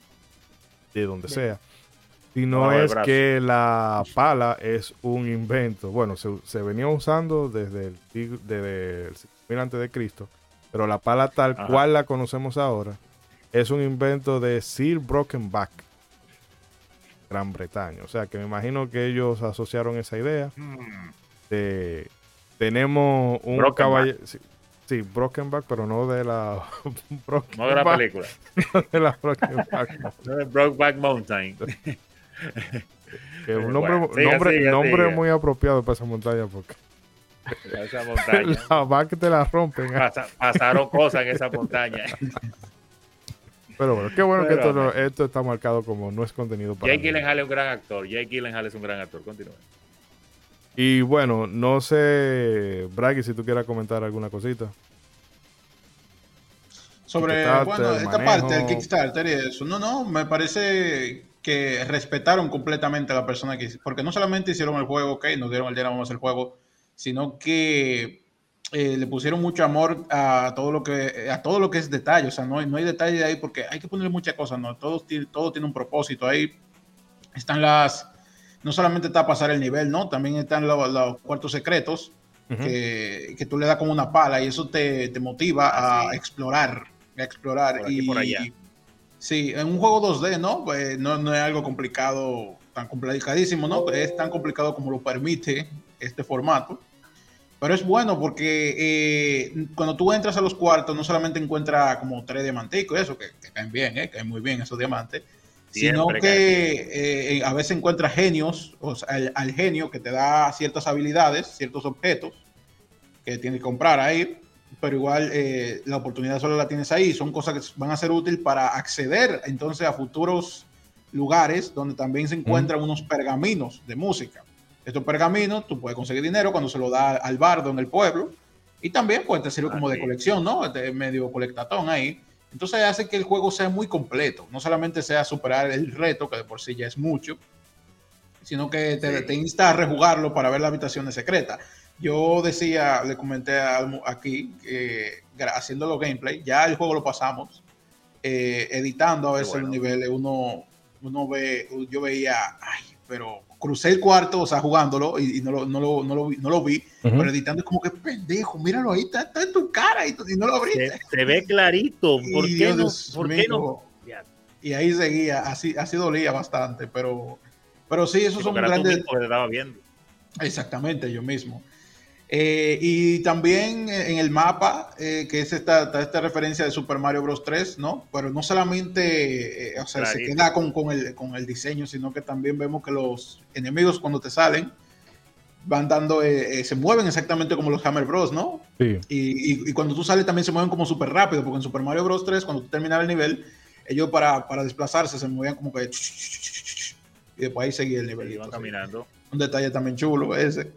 de donde sea. Si no es que la pala es un invento. Bueno, se, venía usando desde el, desde el antes de Cristo. Pero la pala tal cual la conocemos ahora es un invento de Sir Brokenback, Gran Bretaña. O sea que me imagino que ellos asociaron esa idea. Hmm. tenemos un caballero. Sí, Brokenback, pero no de la. *laughs* no de la película. *laughs* no de la Brokenback. no de Brokeback Mountain. *laughs* que un nombre, nombre, muy apropiado para esa montaña porque. Esa montaña. la vaca te la rompen. pasaron cosas en esa montaña. Pero bueno, qué bueno que esto, esto, está marcado como no es contenido para. Jake Gyllenhaal es un gran actor. Jake Gyllenhaal es un gran actor. Continúa. Y bueno, no sé, Braggy, si tú quieras comentar alguna cosita. Sobre bueno, esta parte del Kickstarter y eso. No, no, me parece que respetaron completamente a la persona que porque no solamente hicieron el juego, ok, nos dieron el día vamos el juego, sino que eh, le pusieron mucho amor a todo lo que a todo lo que es detalle, o sea, no hay, no hay detalle ahí porque hay que ponerle muchas cosas, no, todo, todo tiene un propósito ahí. Están las no solamente está pasar el nivel, ¿no? También están los, cuartos secretos que, que, tú le das como una pala y eso te, te motiva ah, a explorar, a explorar. y, por allá. sí, en un juego 2D, ¿no? Pues no, no es algo complicado, tan complicadísimo, ¿no? Es tan complicado como lo permite este formato. Pero es bueno porque eh, cuando tú entras a los cuartos, no solamente encuentras como tres diamanticos, eso, que, que caen bien, ¿eh? caen muy bien esos diamantes, sino que eh, a veces encuentras genios, o sea, al, genio que te da ciertas habilidades, ciertos objetos que tienes que comprar ahí, pero igual eh, la oportunidad solo la tienes ahí. Son cosas que van a ser útiles para acceder entonces a futuros lugares donde también se encuentran unos pergaminos de música. Estos pergaminos tú puedes conseguir dinero cuando se lo da al bardo en el pueblo y también pues te sirve como de colección, ¿no? De medio colectatón ahí. Entonces hace que el juego sea muy completo, no solamente sea superar el reto, que de por sí ya es mucho, sino que te, insta a rejugarlo para ver la habitación secreta. Yo decía, le comenté aquí, que haciendo los gameplay, ya el juego lo pasamos, eh, editando a veces el nivel, uno, uno ve, yo veía, ay, pero crucé el cuarto, o sea, jugándolo y, no, lo, no, lo, no, lo, no, lo, vi, pero editando es como que pendejo, míralo ahí, está, está en tu cara y, no lo abriste. Se, ve clarito, *laughs* ¿por qué no? ¿Por qué no? Y ahí seguía, así, así dolía bastante, pero, pero sí, esos son grandes. viendo. Exactamente, yo mismo. Eh, y también en el mapa, eh, que es esta, esta referencia de Super Mario Bros. 3, ¿no? Pero no solamente eh, o sea, se queda con, con, el, con, el, diseño, sino que también vemos que los enemigos cuando te salen van dando, se mueven exactamente como los Hammer Bros, ¿no? Sí. Y, y, cuando tú sales también se mueven como súper rápido, porque en Super Mario Bros. 3, cuando tú terminas el nivel, ellos para, para desplazarse se movían como que... Y después ahí seguía el nivel. Iban caminando. Un detalle también chulo ese.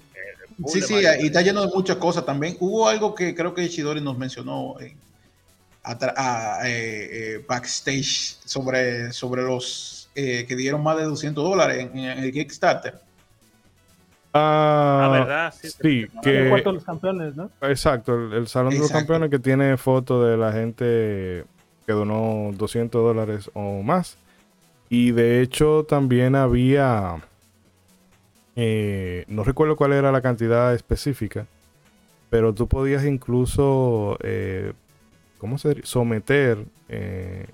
Sí, sí, y está lleno de muchas cosas también. Hubo algo que creo que Ishidori nos mencionó en, a, eh, eh, backstage sobre, sobre los eh, que dieron más de 200 dólares en, el Kickstarter. Ah, ah verdad, sí. que, el de los campeones, ¿no? Exacto, el, Salón de los Campeones que tiene foto de la gente que donó 200 dólares o más. Y de hecho también había eh, no recuerdo cuál era la cantidad específica, pero tú podías incluso, eh, ¿cómo se diría? Someter, eh,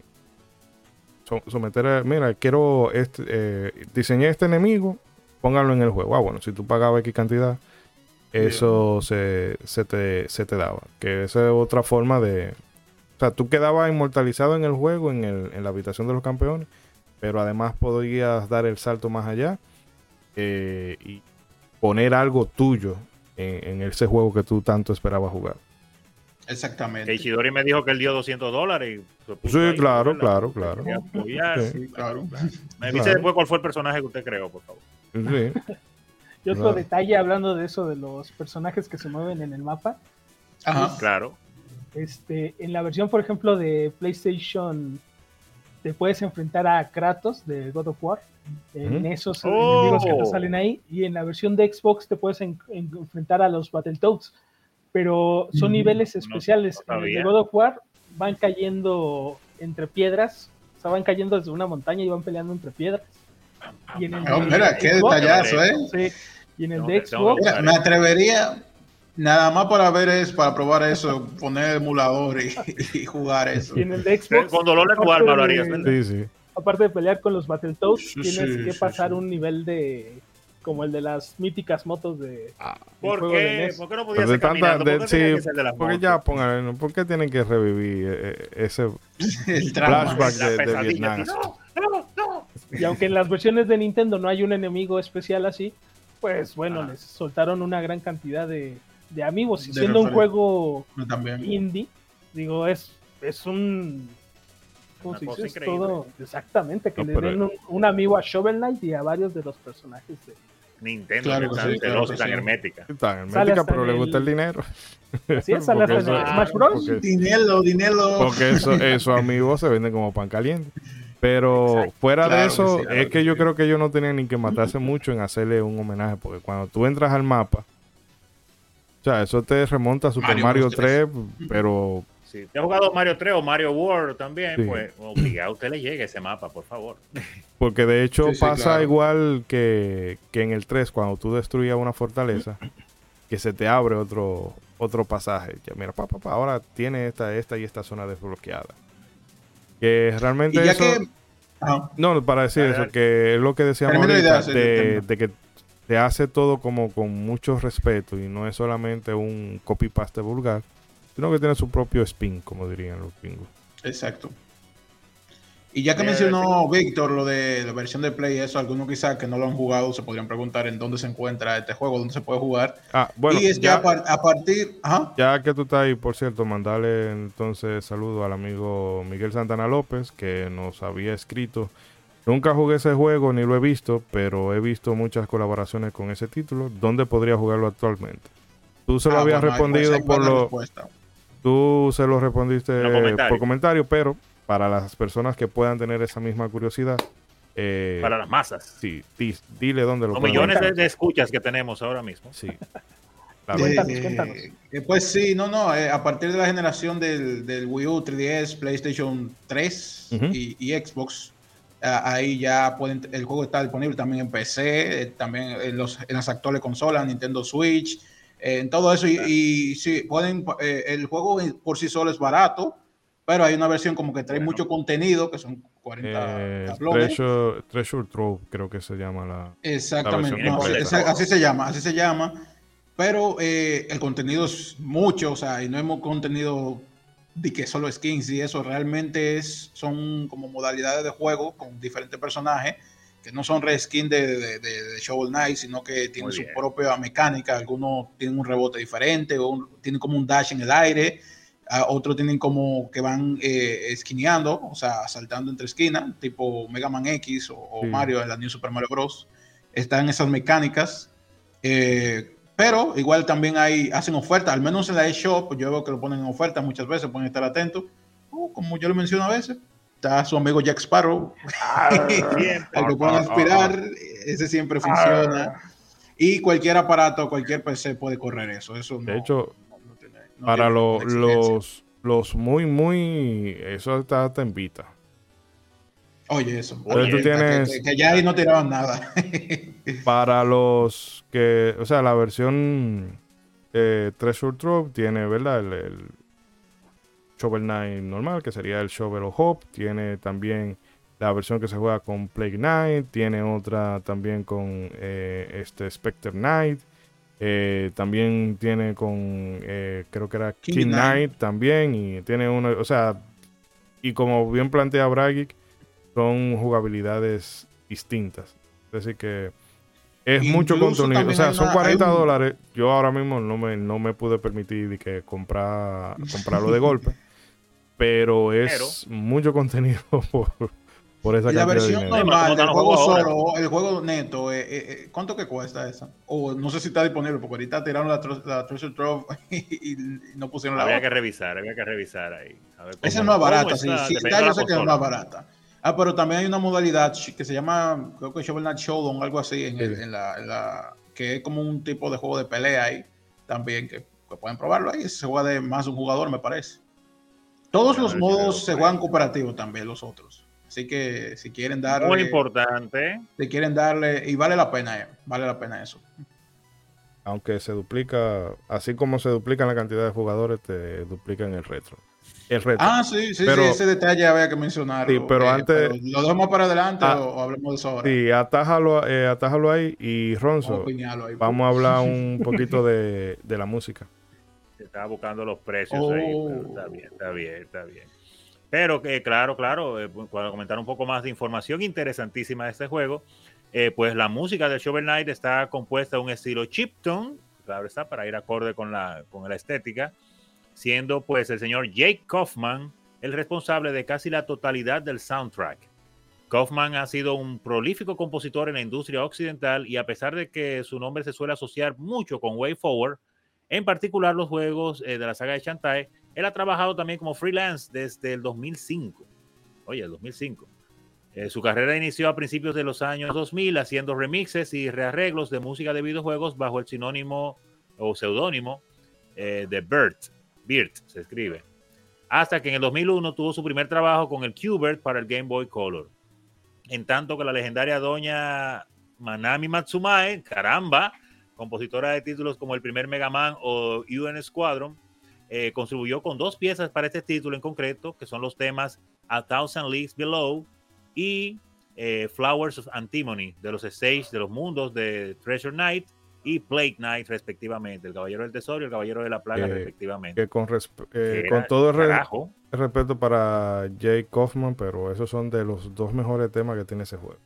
someter, a, mira, quiero este, diseñar este enemigo, póngalo en el juego. Ah, bueno, si tú pagabas X cantidad, eso se, te, se te daba. Que esa es otra forma de... O sea, tú quedabas inmortalizado en el juego, en, el, en la habitación de los campeones, pero además podías dar el salto más allá eh, y poner algo tuyo en, ese juego que tú tanto esperabas jugar. Exactamente. Ishidori me dijo que él dio 200 dólares. sí, claro, claro, claro, Me dice después cuál fue el personaje que usted creó, por favor. Sí. y otro detalle hablando de eso, de los personajes que se mueven en el mapa. Ajá. claro. Este, en la versión, por ejemplo, de PlayStation, te puedes enfrentar a Kratos de God of War en esos enemigos que te oh. salen ahí. Y en la versión de Xbox te puedes enfrentar a los Battletoads. Pero son niveles especiales. en el de God of War van cayendo entre piedras. O sea, van cayendo desde una montaña y van peleando entre piedras. Y en el oh, mira, qué detallazo, ¿eh? Y en el de Xbox. me atrevería. Nada más para ver es para probar eso, *laughs* poner emulador y, jugar eso. en el de Xbox, con dolor de alma lo harías, Sí, sí. Aparte de pelear con los Battletoads, tienes que pasar un nivel de como el de las míticas motos de. Ah, ¿Por qué? E ¿Por qué no podía ser caminando? ¿Por qué, sí, de porque ya pongan, ¿por qué tienen que revivir eh, eh, ese *laughs* flashback de, de Vietnam? No, no, no. Y aunque en las versiones de Nintendo no hay un enemigo especial así, pues bueno, ah. les soltaron una gran cantidad de, de amigos. Y siendo un juego indie, digo, es, es un ¿cómo se dice? todo exactamente, que le den un, amigo a Shovel Knight y a varios de los personajes de, Nintendo, claro, tan, sí, tan hermética. Tan hermética, pero le gusta el dinero. Así es, sale hasta Smash Bros. dinero, dinero. Porque eso, esos amigos se venden como pan caliente. Pero fuera de eso, es que yo creo que ellos no tenían ni que matarse mucho en hacerle un homenaje, porque cuando tú entras al mapa, o sea, eso te remonta a Super Mario, 3, pero si te ha jugado Mario 3 o Mario World también, pues obligado a usted le llegue ese mapa, por favor. *laughs* Porque de hecho pasa igual que, en el 3, cuando tú destruyas una fortaleza, que se te abre otro, otro pasaje. Ya, mira, papá, pa, ahora tiene esta, esta y esta zona desbloqueada. Que realmente eso... No, para decir eso, que es lo que decíamos ahorita, de, de, que te hace todo como con mucho respeto y no es solamente un copy-paste vulgar sino que tiene su propio spin, como dirían los pingos. Exacto. Y ya que mencionó Víctor lo de la versión de Play, eso, algunos quizás que no lo han jugado se podrían preguntar en dónde se encuentra este juego, dónde se puede jugar. Ah, bueno, y es ya, a, partir. Ya que tú estás ahí, por cierto, mandarle entonces saludo al amigo Miguel Santana López, que nos había escrito. Nunca jugué ese juego ni lo he visto, pero he visto muchas colaboraciones con ese título. ¿Dónde podría jugarlo actualmente? Tú se lo ah, habías respondido por lo. Tú se lo respondiste por comentario, pero para las personas que puedan tener esa misma curiosidad. Eh, para las masas. Sí, dile dónde lo Los millones de, escuchas que tenemos ahora mismo. Sí. *laughs* Eh, eh, pues sí, no, no, a partir de la generación del, del Wii U, 3DS, PlayStation 3 y, Xbox, ahí ya pueden, el juego está disponible también en PC, también en, los, en las actuales consolas, Nintendo Switch, en todo eso. Y, sí, pueden, eh, el juego por sí solo es barato, pero hay una versión como que trae mucho contenido, que son 40 eh, Treasure, Treasure, Trove, creo que se llama la. Exactamente, así se llama, así se llama. Pero eh, el contenido es mucho, o sea, y no hemos contenido de que solo skins y eso realmente es, son como modalidades de juego con diferentes personajes que no son reskin de, de, de, Shovel Knight, sino que tienen su propia mecánica. Algunos tienen un rebote diferente, o tienen como un dash en el aire, otros tienen como que van eh, esquineando, o sea, saltando entre esquinas, tipo Mega Man X o, Mario en la New Super Mario Bros. Están esas mecánicas. Eh, pero igual también hay, hacen ofertas, al menos en la eShop, yo veo que lo ponen en oferta muchas veces, pueden estar atentos. Uh, como yo lo menciono a veces, está su amigo Jack Sparrow, ah, *laughs* al que pueden aspirar, ese siempre funciona. Y cualquier aparato, cualquier PC puede correr eso. eso de hecho, para los, los muy, muy, eso está en Vita. Oye, eso. que, ya ahí no tiraban nada. *laughs* para los que, o sea, la versión eh, Treasure Trove tiene, ¿verdad? el Shovel Knight normal, que sería el Shovel of Hope. Tiene también la versión que se juega con Plague Knight. Tiene otra también con eh, este Spectre Knight. Eh, también tiene con, eh, creo que era King, Knight. también. Y tiene uno, o sea, y como bien plantea Bragic, son jugabilidades distintas. Es decir que es mucho contenido. O sea, son 40 dólares. Yo ahora mismo no me, no me pude permitir que comprar, comprarlo de *laughs* golpe pero es mucho contenido *laughs* por, por esa y la versión normal del juego solo, el juego neto, eh, eh, eh, ¿cuánto que cuesta esa? O no sé si está disponible, porque ahorita tiraron la, la Treasure Trove *laughs* y, no pusieron la Había que revisar, había que revisar ahí. esa no es barata, sí, sí yo sé que es barata. Ah, pero también hay una modalidad que se llama, creo que Shovel Knight Showdown, algo así, en, en, la, en, la, que es como un tipo de juego de pelea ahí, también, que, que pueden probarlo ahí. Se juega de más de un jugador, me parece. Todos los modos se juegan cooperativo también, los otros. Así que si quieren darle. Muy importante. Si quieren darle. Y vale la pena, eh, vale la pena eso. aunque se duplica, así como se duplica la cantidad de jugadores, te duplica en el retro. El retro. Ah, sí, sí, pero, sí, ese detalle había que mencionar. Sí, pero antes. ¿Lo dejamos para adelante ah, o, hablamos de eso ahora? Sí, atájalo, eh, atájalo ahí y Ronzo. Vamos, a hablar un *laughs* poquito de, de la música. Se estaba buscando los precios ahí, pero está bien, está bien, está bien. Pero que, claro, claro, eh, para comentar un poco más de información interesantísima de este juego, eh, pues la música de Shovel Knight está compuesta de un estilo chiptune, claro está, para ir acorde con la, con la estética, siendo pues el señor Jake Kaufman el responsable de casi la totalidad del soundtrack. Kaufman ha sido un prolífico compositor en la industria occidental y a pesar de que su nombre se suele asociar mucho con Way Forward, en particular los juegos eh, de la saga de Shantae, él ha trabajado también como freelance desde el 2005. Oye, el 2005. Eh, su carrera inició a principios de los años 2000 haciendo remixes y rearreglos de música de videojuegos bajo el sinónimo o seudónimo eh, de Bert. Birt se escribe. Hasta que en el 2001 tuvo su primer trabajo con el Qbert para el Game Boy Color. En tanto que la legendaria doña Manami Matsumae, caramba, compositora de títulos como el primer Mega Man o UN Squadron, eh, contribuyó con dos piezas para este título en concreto, que son los temas A Thousand Leagues Below y eh, Flowers of Antimony, de los Stage de los mundos de Treasure Knight y Plague Knight, respectivamente, el Caballero del Tesoro y el Caballero de la Plaga, respectivamente. Que con, eh, con todo el, respeto para Jake Kaufman, pero esos son de los dos mejores temas que tiene ese juego.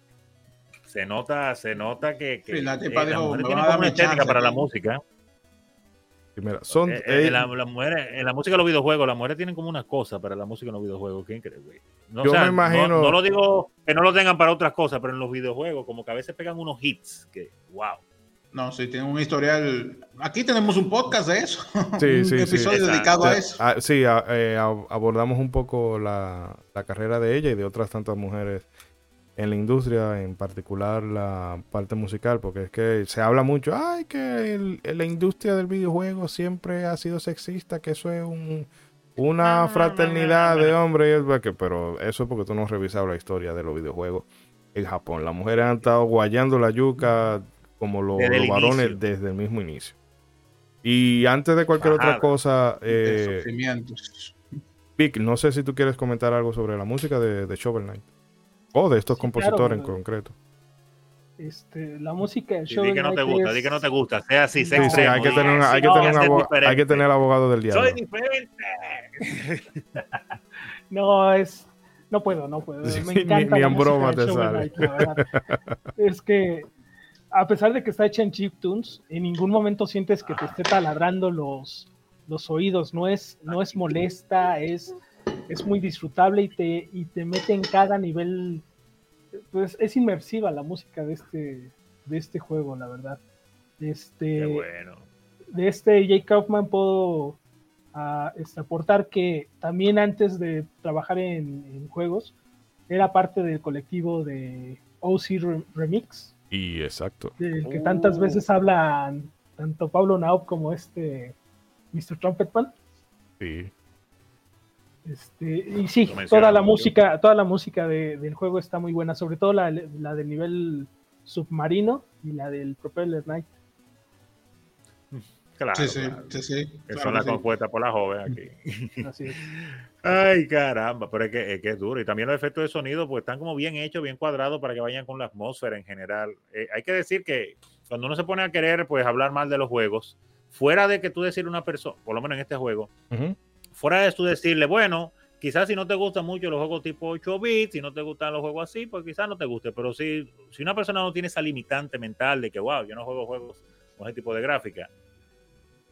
Se nota, se nota que, que la tiene como una estética para la música. son, eh, eh, en, la, en la música de los videojuegos, las mujeres tienen como una cosa para la música en los videojuegos. ¿Qué increíble? No, Yo me imagino. No, lo digo que no lo tengan para otras cosas, pero en los videojuegos, como que a veces pegan unos hits que, wow. No, sí, tiene un historial. Aquí tenemos un podcast de eso. Sí, *laughs* sí, un episodio dedicado a eso. Ah, sí, eh, abordamos un poco la, la, carrera de ella y de otras tantas mujeres en la industria, en particular la parte musical, porque es que se habla mucho, ay, que la industria del videojuego siempre ha sido sexista, que eso es una fraternidad de hombres, pero eso es porque tú no has revisado la historia de los videojuegos en Japón. Las mujeres han estado guayando la yuca como los, varones desde el mismo inicio. Y antes de cualquier otra cosa, eh, Vic, no sé si tú quieres comentar algo sobre la música de, de Shovel Knight. O de estos compositores en concreto. Este, la música de Shovel Di que no te gusta, di que no te gusta, sea así, sí, sí, hay que tener, hay, que tener hay que tener abogado del diablo. Soy diferente. *laughs* no, es, no puedo, no puedo. Me encanta ni, en broma te sale. *laughs* es que a pesar de que está hecha en chiptunes, en ningún momento sientes que te esté taladrando los, los oídos. No es, no es molesta, es es muy disfrutable y te, y te mete en cada nivel. Pues es inmersiva la música de este, de este juego, la verdad. Este, bueno. De este Jake Kaufman puedo ah, este, aportar que también antes de trabajar en, juegos, era parte del colectivo de OC Remix. Y exacto. Del que tantas veces hablan tanto Pablo Naub como este Mr. Trumpetman. Sí. Este, y sí, toda la música, toda la música del juego está muy buena, sobre todo la, del nivel submarino y la del Propeller Knight. Claro, sí, sí, sí, sí, Que son las compuestas por la joven aquí. *laughs* Así es. Ay, caramba, pero es que, es que, es duro. Y también los efectos de sonido, pues están como bien hechos, bien cuadrados para que vayan con la atmósfera en general. Eh, hay que decir que cuando uno se pone a querer, pues hablar mal de los juegos, fuera de que tú decir una persona, por lo menos en este juego, fuera de tú decirle, bueno, quizás si no te gustan mucho los juegos tipo 8 bits, si no te gustan los juegos así, pues quizás no te guste, pero si, si una persona no tiene esa limitante mental de que, wow, yo no juego juegos con ese tipo de gráfica,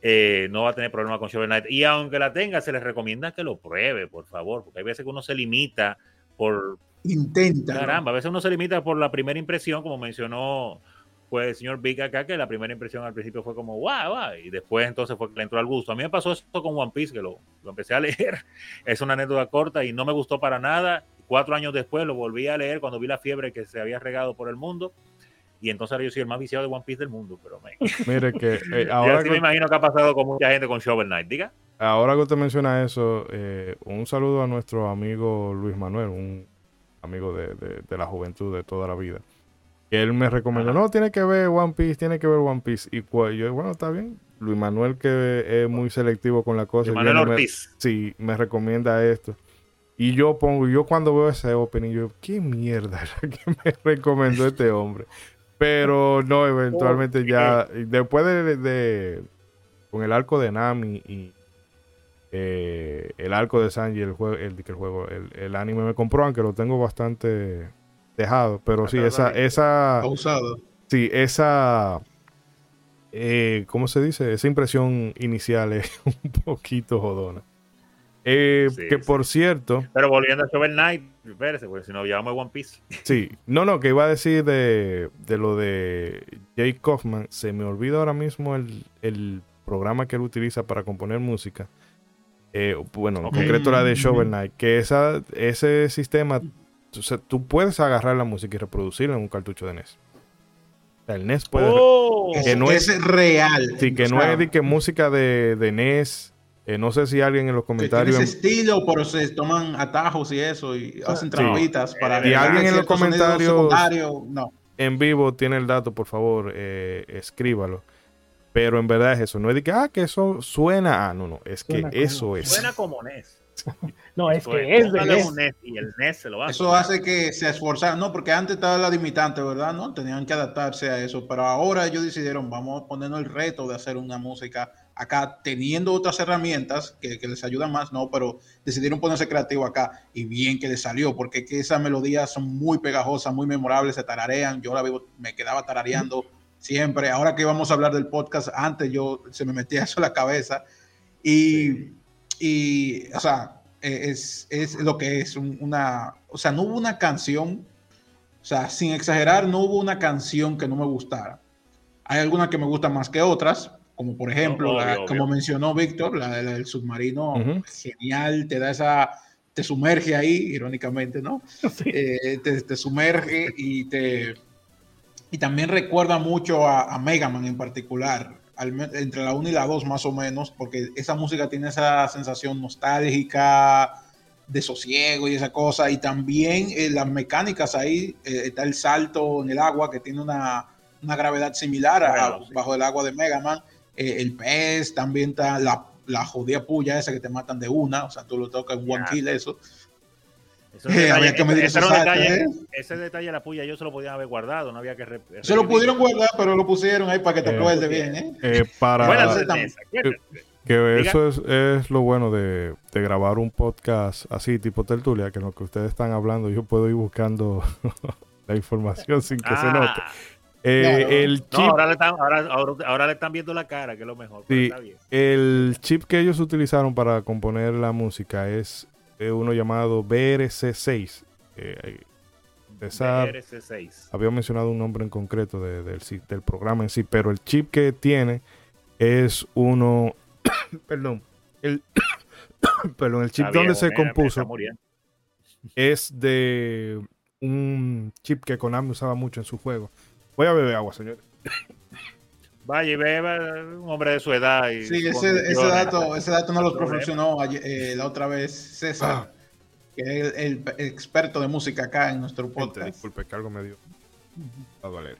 eh, no va a tener problema con Shovel Knight. Y aunque la tenga, se les recomienda que lo pruebe, por favor, porque hay veces que uno se limita por... Intenta. Caramba, a veces uno se limita por la primera impresión, como mencionó pues el señor Big acá, que la primera impresión al principio fue como, guau, guau, y después entonces fue que le entró al gusto. A mí me pasó esto con One Piece, que lo, lo empecé a *laughs* leer, es una anécdota corta y no me gustó para nada. Cuatro años después lo volví a leer cuando vi la fiebre que se había regado por el mundo. Y entonces yo soy el más viciado de One Piece del mundo, pero me... *laughs* Mire que eh, *laughs* ahora me imagino que ha pasado con mucha gente con Shovel Knight, diga. Ahora que usted menciona eso, eh, un saludo a nuestro amigo Luis Manuel, un amigo de, de la juventud de toda la vida él me recomendó, no, tiene que ver One Piece, tiene que ver One Piece. Y yo, bueno, está bien. Luis Manuel, que es muy selectivo con la cosa. Luis Manuel Ortiz. sí, me recomienda esto. Y yo pongo, yo cuando veo ese opening, yo, ¿qué mierda que me *laughs* recomendó este hombre? Pero no, eventualmente oh, ya, después de, con el arco de Nami y eh, el arco de Sanji, el juego, el, el juego, el, anime me compró, aunque lo tengo bastante dejado. Pero sí, esa, esa. Pausado. Sí, esa. Eh, ¿Cómo se dice? Esa impresión inicial es *laughs* un poquito jodona. Eh, que por cierto. Pero volviendo a Shovel Knight, espérese, porque si no llevamos One Piece. Sí, no, no, que iba a decir de, lo de Jake Kaufman. Se me olvida ahora mismo el, programa que él utiliza para componer música. Eh, bueno, en concreto la de Shovel Knight. Que esa, ese sistema, tú puedes agarrar la música y reproducirla en un cartucho de NES. el NES puede. Oh, que no es, real. Sí, que no es de que música de, de NES eh, no sé si alguien en los comentarios. Ese estilo, pero se toman atajos y eso y hacen trampitas para. Y alguien en los comentarios no. en vivo tiene el dato, por favor, eh, escríbalo. Pero en verdad es eso. No es de que, ah, que eso suena. Ah, no, no. Es que eso es. Suena como NES. *laughs* no, es que es de NES. Y el NES se lo hace. Eso hace que se esforzaran. No, porque antes estaba la limitante, ¿verdad? No, tenían que adaptarse a eso. Pero ahora ellos decidieron, vamos a ponernos el reto de hacer una música acá teniendo otras herramientas que, les ayudan más, no, pero decidieron ponerse creativo acá y bien que les salió, porque que esas melodías son muy pegajosas, muy memorables, se tararean, yo la vivo, me quedaba tarareando siempre, ahora que vamos a hablar del podcast, antes yo se me metía *laughs* eso en la cabeza. Y, y o sea, e, es, es, lo que es una, o sea, no hubo una canción, o sea, sin exagerar, no hubo una canción que no me gustara. Hay algunas que me gustan más que otras, como por ejemplo, como mencionó Víctor, la, del submarino, genial, te da esa, te sumerge ahí, irónicamente, ¿no? *laughs* Eh, te, sumerge y te y también recuerda mucho a, a Mega Man en particular, entre la 1 y la 2 más o menos, porque esa música tiene esa sensación nostálgica, de sosiego y esa cosa, y también eh, las mecánicas ahí, eh, está el salto en el agua que tiene una, una gravedad similar a, bajo el agua de Mega Man eh, el pez, también está la, la jodida puya esa que te matan de una, o sea, tú lo tocas en one kill eso. Eso eh, había que medir ese, detalle, ¿eh? ese detalle de la puya yo se lo podía haber guardado, no había que... Se lo pudieron guardar, pero lo pusieron ahí para que te eh, acuerdes bien, ¿eh? eh para... que, eso es, es, lo bueno de, de, grabar un podcast así, tipo tertulia, que en lo que ustedes están hablando yo puedo ir buscando *laughs* la información sin que se note. Eh, el chip, ahora, le están, ahora, le están, viendo la cara, que es lo mejor. El chip que ellos utilizaron para componer la música es eh, uno llamado BRC6. Eh, BRC6. Había mencionado un nombre en concreto del, del programa en sí, pero el chip que tiene es uno. *coughs* perdón. El, *coughs* perdón, el chip donde se compuso es de un chip que Konami usaba mucho en su juego Voy a beber agua, señor. *laughs* Vaya y beba, un hombre de su edad. Y sí, ese, ese, dato, ese dato no lo proporcionó eh, la otra vez César, ah. que es el, experto de música acá en nuestro podcast. disculpe, que algo me dio a doler.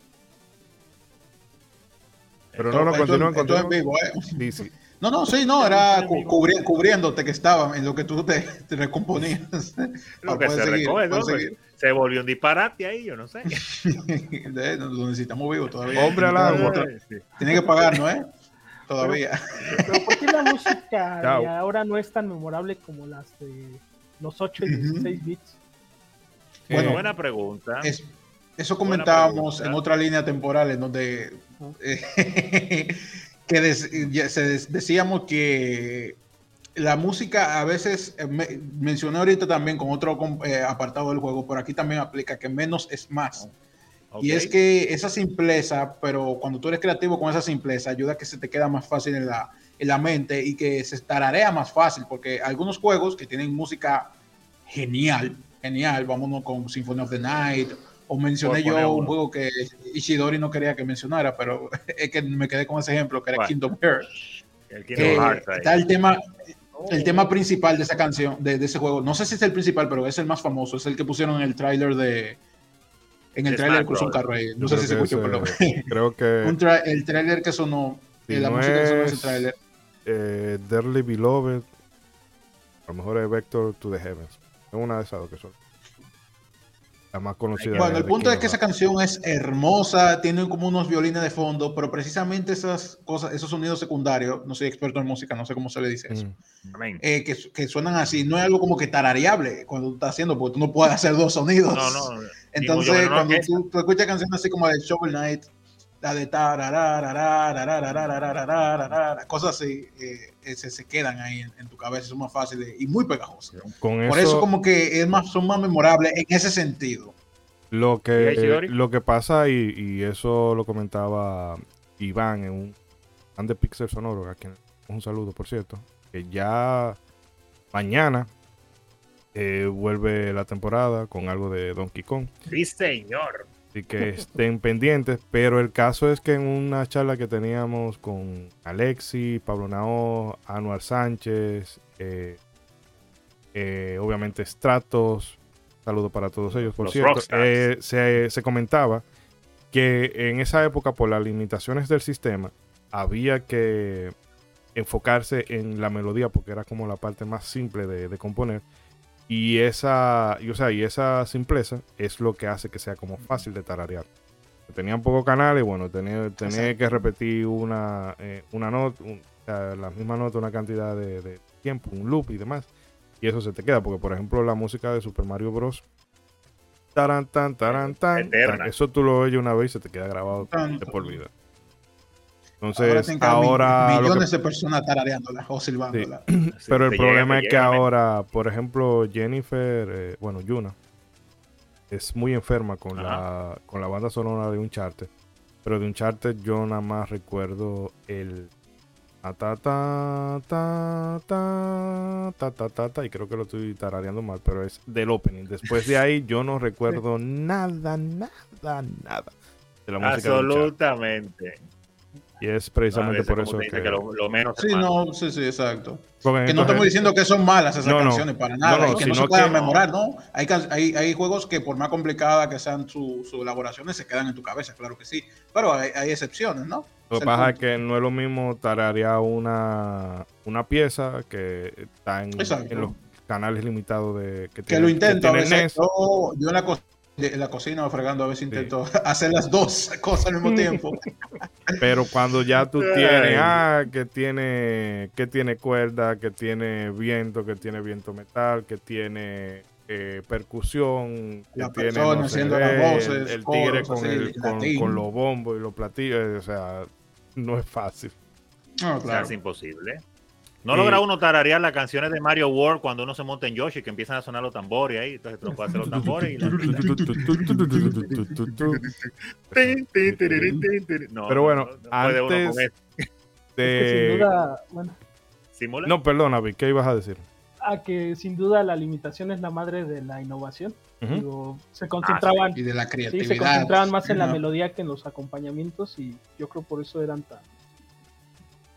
Pero no, no, continúa, continúa. en vivo, ¿eh? Sí, sí. *laughs* No, no, sí, no, era cubriéndote que estaba en lo que tú te, te recomponías. Lo que se seguir, Se volvió un disparate ahí, yo no sé. *laughs* lo necesitamos vivo todavía. Hombre al agua. Tiene que pagar, ¿no es? Todavía. Pero, ¿por qué la música de ahora no es tan memorable como las de los 8 y 16 bits? Bueno, buena pregunta. eso comentábamos en otra línea temporal en donde *laughs* que decíamos que la música a veces, eh, mencioné ahorita también con otro eh, apartado del juego, pero aquí también aplica que menos es más. Y es que esa simpleza, pero cuando tú eres creativo con esa simpleza, ayuda a que se te queda más fácil en la, en la mente y que se tararea más fácil, porque algunos juegos que tienen música genial, genial, vámonos con Symphony of the Night o mencioné yo un juego que Ishidori no quería que mencionara, pero *laughs* es que me quedé con ese ejemplo, que era Kingdom Hearts. El está el tema, el tema principal de esa canción, de, ese juego. No sé si es el principal, pero es el más famoso. Es el que pusieron en el tráiler de, En el un carro ahí. No sé si se escuchó, perdón. *laughs* Creo que. el trailer que sonó. Eh, la música que sonó ese trailer. Eh, Dearly Beloved. A lo mejor es Vector to the Heavens. Es una de esas dos que son más conocida. Bueno, el punto es que esa canción es hermosa, tiene como unos violines de fondo, pero precisamente esas cosas, esos sonidos secundarios, no soy experto en música, no sé cómo se le dice eso, mm. eh, que, que, suenan así, no es algo como que tarareable cuando tú estás haciendo, porque tú no puedes hacer dos sonidos. No, no, Entonces, cuando tú, tú, escuchas canciones así como de Shovel Knight, la de cosas así, eh, se, se, quedan ahí en, tu cabeza, son más fáciles y muy pegajosas. Por eso, como que es más, son más memorables en ese sentido. Lo que, lo que pasa, y, y, eso lo comentaba Iván en un fan de Pixel Sonoro, a quien un saludo, por cierto, que ya mañana eh, vuelve la temporada con algo de Donkey Kong. Sí, señor. Así que estén pendientes. Pero el caso es que en una charla que teníamos con Alexi, Pablo Nao, Anuar Sánchez, eh, eh, obviamente Stratos, saludo para todos ellos, por cierto, eh, se, comentaba que en esa época, por las limitaciones del sistema, había que enfocarse en la melodía porque era como la parte más simple de componer y esa, y, o sea, y esa simpleza es lo que hace que sea como fácil de tararear. Tenían pocos canales, bueno, tenía, tenía que repetir una, eh, una nota, la misma nota, una cantidad de, tiempo, un loop y demás. Y eso se te queda, porque por ejemplo la música de Super Mario Bros. Taran, tan, taran, tan, eso tú lo oyes una vez y se te queda grabado de por vida. Entonces, ahora. millones de personas tarareándola o silbándola. Pero el problema es que ahora, por ejemplo, Jennifer, eh, bueno, Yuna, es muy enferma con la, con la banda sonora de Uncharted. Pero de Uncharted yo nada más recuerdo el. Ta ta ta ta ta ta ta ta y creo que lo estoy tarareando mal, pero es del opening. Después de ahí yo no recuerdo *laughs* nada, nada, nada de la música. Absolutamente. Y es precisamente por eso que... lo, menos sí, no, sí, sí, exacto. que no estamos diciendo que son malas esas canciones, para nada, y que no se puedan memorar, ¿no? Hay, hay, hay, juegos que por más complicada que sean sus su elaboraciones, se quedan en tu cabeza, claro que sí. Pero hay, hay excepciones, ¿no? Lo que pasa es que no es lo mismo tararear una, una pieza que está en, en los canales limitados de que, que lo intento a veces. Yo, yo cosa en la cocina o fregando, a si intento *laughs* hacer las dos cosas al mismo tiempo. *laughs* Pero cuando ya tú tienes, ah, que tiene, que tiene cuerda, que tiene viento, que tiene viento metal, que tiene eh, percusión, que tiene el, tigre con, el, con, los bombos y los platillos, o sea, no es fácil. No, claro. es imposible. No logra uno tararear las canciones de Mario World cuando uno se monta en Yoshi, que empiezan a sonar los tambores ahí, entonces tú no puedes hacer los tambores y no, Pero bueno, antes de... No, perdona, ¿qué ibas a decir? A que sin duda la limitación es la madre de la innovación. se concentraban y de la creatividad. se concentraban más en la melodía que en los acompañamientos y yo creo por eso eran tan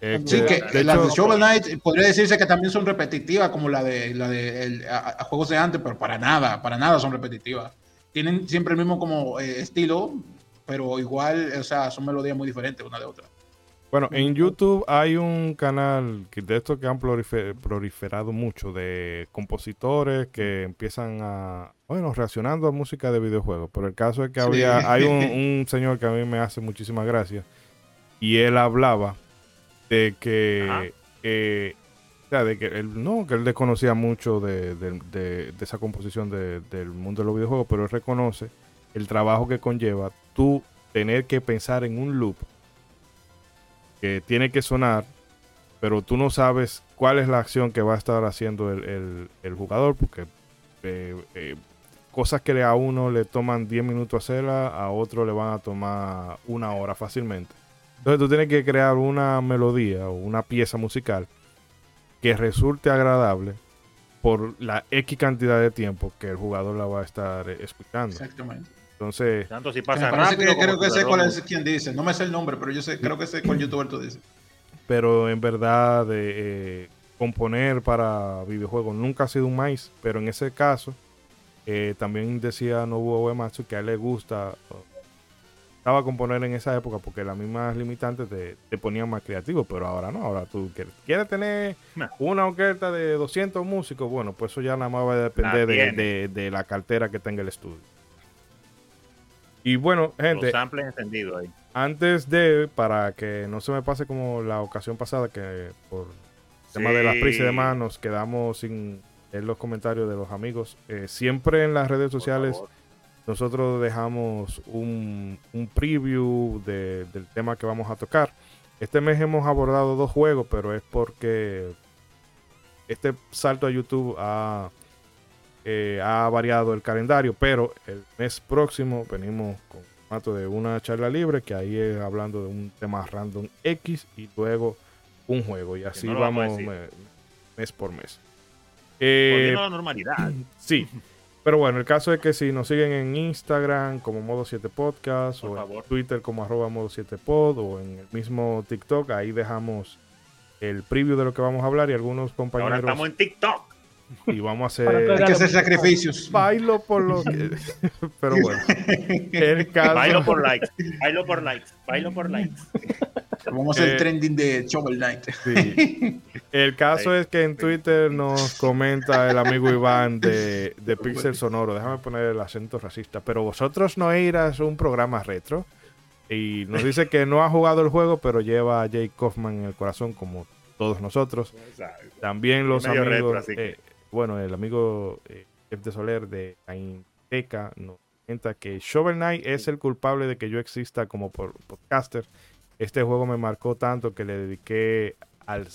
eh, sí, que las de Shovel Knight podría decirse que también son repetitivas como la de, la de a, juegos de antes, pero para nada, para nada son repetitivas. Tienen siempre el mismo como eh, estilo, pero igual, o sea, son melodías muy diferentes una de otra. Bueno, en YouTube hay un canal de estos que han proliferado mucho de compositores que empiezan a, bueno, reaccionando a música de videojuegos. Pero el caso es que había, hay un, *laughs* un señor que a mí me hace muchísimas gracias y él hablaba de que, eh, de que él, no, que él desconocía mucho de, esa composición del mundo de los videojuegos, pero él reconoce el trabajo que conlleva tú tener que pensar en un loop que tiene que sonar, pero tú no sabes cuál es la acción que va a estar haciendo el, jugador, porque eh, eh, cosas que a uno le toman 10 minutos hacerla, a otro le van a tomar una hora fácilmente. Entonces tú tienes que crear una melodía o una pieza musical que resulte agradable por la X cantidad de tiempo que el jugador la va a estar escuchando. Exactamente. Entonces, tanto si pasa rápido, que, creo que sé cuál es quien dice. No me sé el nombre, pero yo sé, creo que sé cuál youtuber tú dices. Pero en verdad, de, eh, componer para videojuegos nunca ha sido un maíz, pero en ese caso, Eh, también decía Nobuo Uematsu que a él le gusta, componer en esa época porque las mismas limitantes te, ponían más creativo, pero ahora no, ahora tú quieres, tener una orquesta de 200 músicos, bueno, pues eso ya nada más va a depender de, de, la cartera que tenga el estudio. Y bueno, gente. ahí. Antes de, para que no se me pase como la ocasión pasada, que por el tema de las prisas y demás nos quedamos sin en los comentarios de los amigos. Eh, siempre en las redes sociales nosotros dejamos un, preview del tema que vamos a tocar. Este mes hemos abordado dos juegos, pero es porque este salto a YouTube ha, eh, ha variado el calendario. Pero el mes próximo venimos con formato de una charla libre, que ahí es hablando de un tema random X y luego un juego. Y así vamos mes por mes. Eh, a la normalidad. *clears throat* Sí. *laughs* Pero bueno, el caso es que si nos siguen en Instagram como Modo 7 Podcast o en Twitter como arroba Modo 7 Pod o en el mismo TikTok, ahí dejamos el preview de lo que vamos a hablar y algunos compañeros... Ahora estamos en TikTok. Y vamos a *laughs* hacer... Hay que hacer sacrificios. Bailo por lo que... *laughs* Pero bueno. El caso... Bailo por likes. Bailo por likes. Bailo por likes. Vamos a hacer eh, trending de Shovel Knight. Sí. El caso es que en Twitter nos comenta el amigo Iván de, de Pixel Sonoro. Déjame poner el acento racista. Pero vosotros no irás a un programa retro. Y nos dice que no ha jugado el juego, pero lleva a Jake Kaufman en el corazón, como todos nosotros. También los amigos. Eh, bueno, el amigo eh, Jeff de Soler de Ainteca nos comenta que Shovel Knight es el culpable de que yo exista como podcaster este juego me marcó tanto que le dediqué al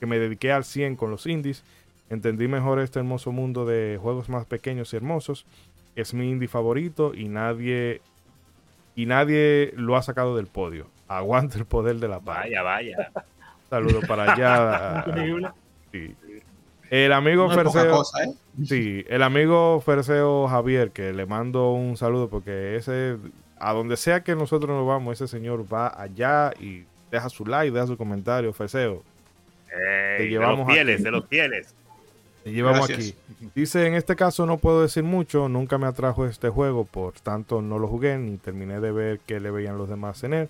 que me dediqué al 100 con los indies. Entendí mejor este hermoso mundo de juegos más pequeños y hermosos. Es mi indie favorito y nadie y nadie lo ha sacado del podio. Aguanta el poder de la paz. Vaya, vaya. Saludo para allá. *laughs* El amigo Ferseo. ¿eh? Sí, el amigo Ferseo Javier, que le mando un saludo porque ese a donde sea que nosotros nos vamos, ese señor va allá y deja su like, deja su comentario, Feseo. te llevamos de los fieles, de los fieles. Te llevamos aquí. Dice, en este caso no puedo decir mucho, nunca me atrajo este juego, por tanto no lo jugué ni terminé de ver qué le veían los demás en él.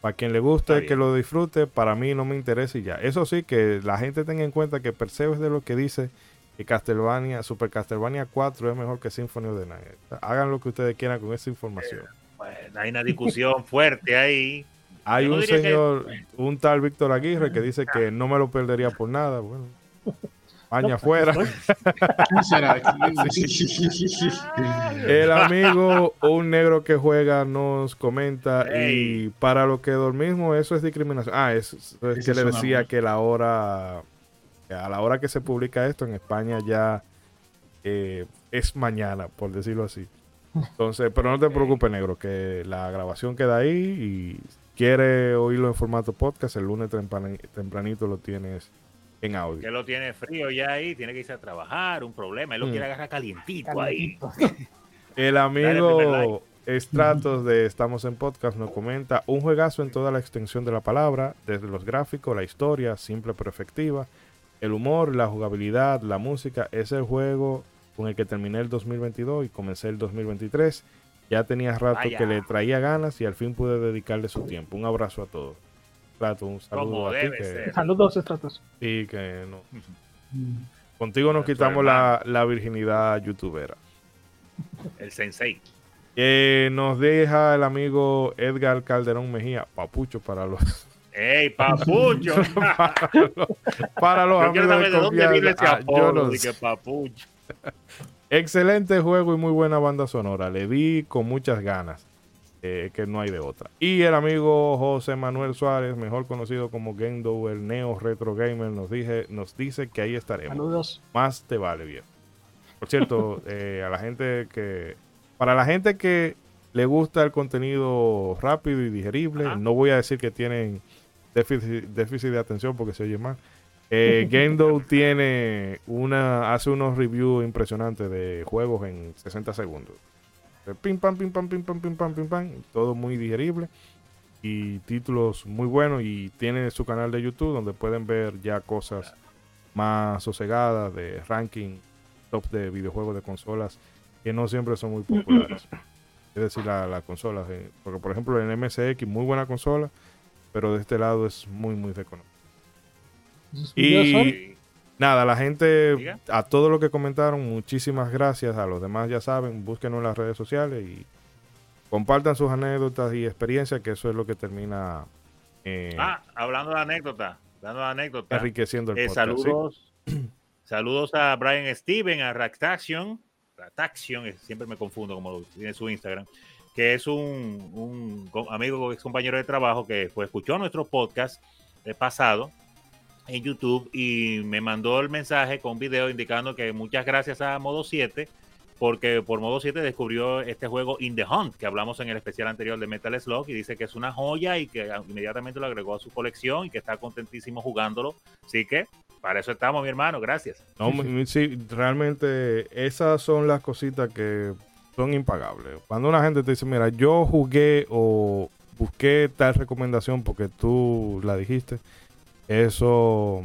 Para quien le guste, que lo disfrute, para mí no me interesa y ya. Eso sí, que la gente tenga en cuenta que Perseo es de lo que dice que Castlevania, Super Castlevania 4 es mejor que Symphony of the Night. Hagan lo que ustedes quieran con esa información. Bueno, hay una discusión *laughs* fuerte ahí. Hay un señor, un tal Víctor Aguirre que dice que no me lo perdería por nada. Bueno, año afuera. *laughs* El amigo, un negro que juega, nos comenta. Y para lo que dormimos, eso es discriminación. Ah, es, que le decía que la hora, a la hora que se publica esto en España ya eh, es mañana, por decirlo así. Entonces, pero no te preocupes, negro, que la grabación queda ahí y quiere oírlo en formato podcast, el lunes tempranito lo tienes en audio. Que lo tiene frío ya ahí, tiene que irse a trabajar, un problema, él lo mm. quiere agarrar calientito, ahí. *laughs* El amigo Estratos de Estamos en Podcast nos comenta un juegazo en toda la extensión de la palabra, desde los gráficos, la historia, simple pero efectiva, el humor, la jugabilidad, la música, es el juego con el que terminé el 2022 y comencé el 2023. Ya tenía rato que le traía ganas y al fin pude dedicarle su tiempo. Un abrazo a todos. Un saludo a ti. Saludos, Estratos. Sí, que no. *laughs* Contigo nos quitamos la, la, virginidad youtubera. El sensei. Que nos deja el amigo Edgar Calderón Mejía, papucho para los. ¡Ey, papucho! *laughs* para los, amigos de, dónde viene ese ah, apodo, papucho. *laughs* Excelente juego y muy buena banda sonora. Le di con muchas ganas. Eh, que no hay de otra. Y el amigo José Manuel Suárez, mejor conocido como Gendo, el Neo Retro Gamer, nos, dije, nos dice que ahí estaremos. Saludos. Más te vale, bien. Por cierto, *laughs* eh, a la gente que. Para la gente que le gusta el contenido rápido y digerible, no voy a decir que tienen déficit, déficit de atención porque se oye mal eh, *laughs* Gendo tiene una, hace unos reviews impresionantes de juegos en 60 segundos. Pim pam, pim pam, pim pam, pim pam, pim pam. Todo muy digerible. Y títulos muy buenos. Y tiene su canal de YouTube donde pueden ver ya cosas más sosegadas de ranking top de videojuegos de consolas que no siempre son muy populares. *clears throat* es decir, las la consolas. porque, por ejemplo, en MSX, muy buena consola, pero de este lado es muy, muy reconocido. Y nada, la gente, a todos los que comentaron, muchísimas gracias. A los demás, ya saben, búsquenos en las redes sociales y compartan sus anécdotas y experiencias, que eso es lo que termina. Eh, ah, hablando de anécdotas, de anécdotas. Enriqueciendo el eh, podcast. Saludos, *clears throat* saludos a Brian Steven, a Ractaction. Ractaction, siempre me confundo como tiene su Instagram que es un, un amigo, ex compañero de trabajo que fue, escuchó nuestro podcast pasado en YouTube y me mandó el mensaje con un video indicando que muchas gracias a Modo 7 porque por Modo 7 descubrió este juego In the Hunt que hablamos en el especial anterior de Metal Slug y dice que es una joya y que inmediatamente lo agregó a su colección y que está contentísimo jugándolo. Así que para eso estamos, mi hermano. Gracias. No, sí, realmente esas son las cositas que son impagables. Cuando una gente te dice, mira, yo jugué o busqué tal recomendación porque tú la dijiste, eso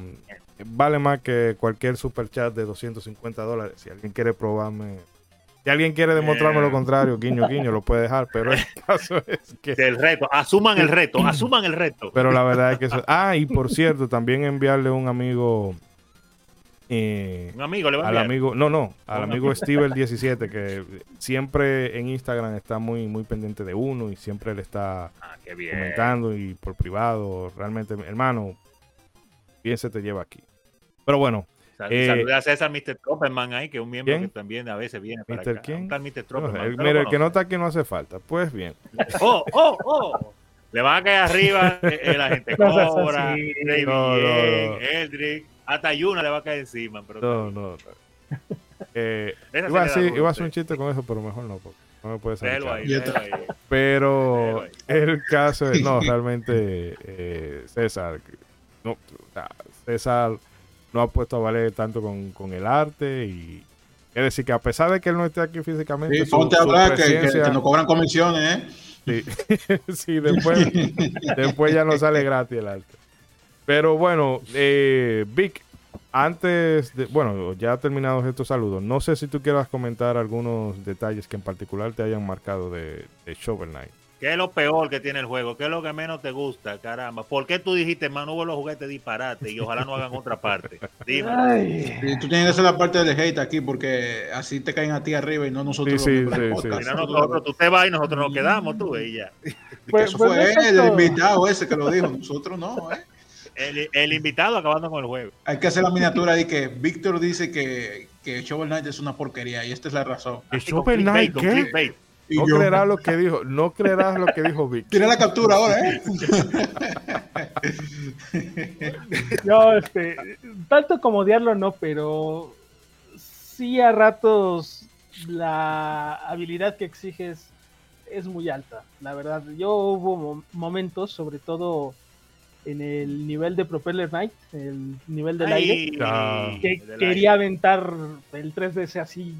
vale más que cualquier super chat de 250 dólares. Si alguien quiere probarme, si alguien quiere demostrarme lo contrario, guiño, guiño, lo puede dejar. Pero el *laughs* caso es que. El reto, asuman el reto, *laughs* asuman el reto. Pero la verdad es que eso. *laughs* Ah, y por cierto, también enviarle un amigo eh, un amigo le va a al amigo, no, no, al amigo Steve el 17 que siempre en Instagram está muy muy pendiente de uno y siempre le está ah, comentando y por privado, realmente hermano, bien se te lleva aquí. Pero bueno, eh, Saludos a César Mr. Tropperman ahí, que es un miembro que también a veces viene para ¿Mr. Quién? mira, el que no está aquí no hace falta. Pues bien. *laughs* ¡Oh, oh, oh! Le van a caer arriba eh, eh, la gente *laughs* Cobra, Rey no, Eldrick. Hasta Yuna le va a caer encima. Pero no, no, no. *laughs* Eh, iba, a hacer, iba a hacer un chiste con eso, pero mejor no, porque no me puede salir. Pero el caso es, no, realmente eh, César, no, César no ha puesto a valer tanto con, con el arte y es decir, que a pesar de que él no esté aquí físicamente. Sí, ponte a hablar que, que, que, nos cobran comisiones, ¿eh? Sí, *laughs* sí después, *laughs* después ya no sale gratis el arte. Pero bueno, eh, Vic, antes de, bueno, ya terminados estos saludos, no sé si tú quieras comentar algunos detalles que en particular te hayan marcado de, Shovel Knight. ¿Qué es lo peor que tiene el juego? ¿Qué es lo que menos te gusta? Caramba. ¿Por qué tú dijiste, man, hubo los juguetes disparate y ojalá no hagan otra parte? Dime. tú tienes que hacer la parte del hate aquí porque así te caen a ti arriba y no nosotros. Sí, sí, sí, nosotros, tú te vas y nosotros nos quedamos, tú y ya. Pues, eso fue pues, él, el invitado ese que lo dijo. Nosotros no, ¿eh? el, invitado acabando con el juego. Hay que hacer la miniatura de que Víctor dice que, que Shovel Knight es una porquería y esta es la razón. Shovel Knight qué? No creerás lo que dijo, no creerás lo que dijo Víctor. Tiene la captura ahora, ¿eh? *laughs* no, este, tanto como odiarlo no, pero sí a ratos la habilidad que exiges es muy alta, la verdad. Yo hubo momentos, sobre todo en el nivel de Propeller Knight, el nivel del aire, que quería aventar el 3DS así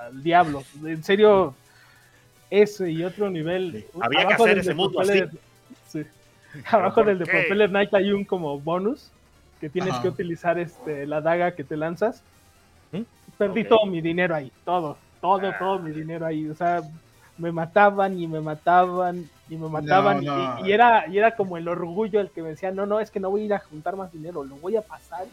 al diablo. En serio, ese y otro nivel. Había que hacer ese mundo así. Abajo del de Propeller Knight hay un como bonus que tienes que utilizar este la daga que te lanzas. ¿Mm? Perdí todo mi dinero ahí, todo, todo, todo ah. mi dinero ahí. O sea, me mataban y me mataban y me mataban Y, era y era como el orgullo el que me decía no no es que no voy a ir a juntar más dinero lo voy a pasar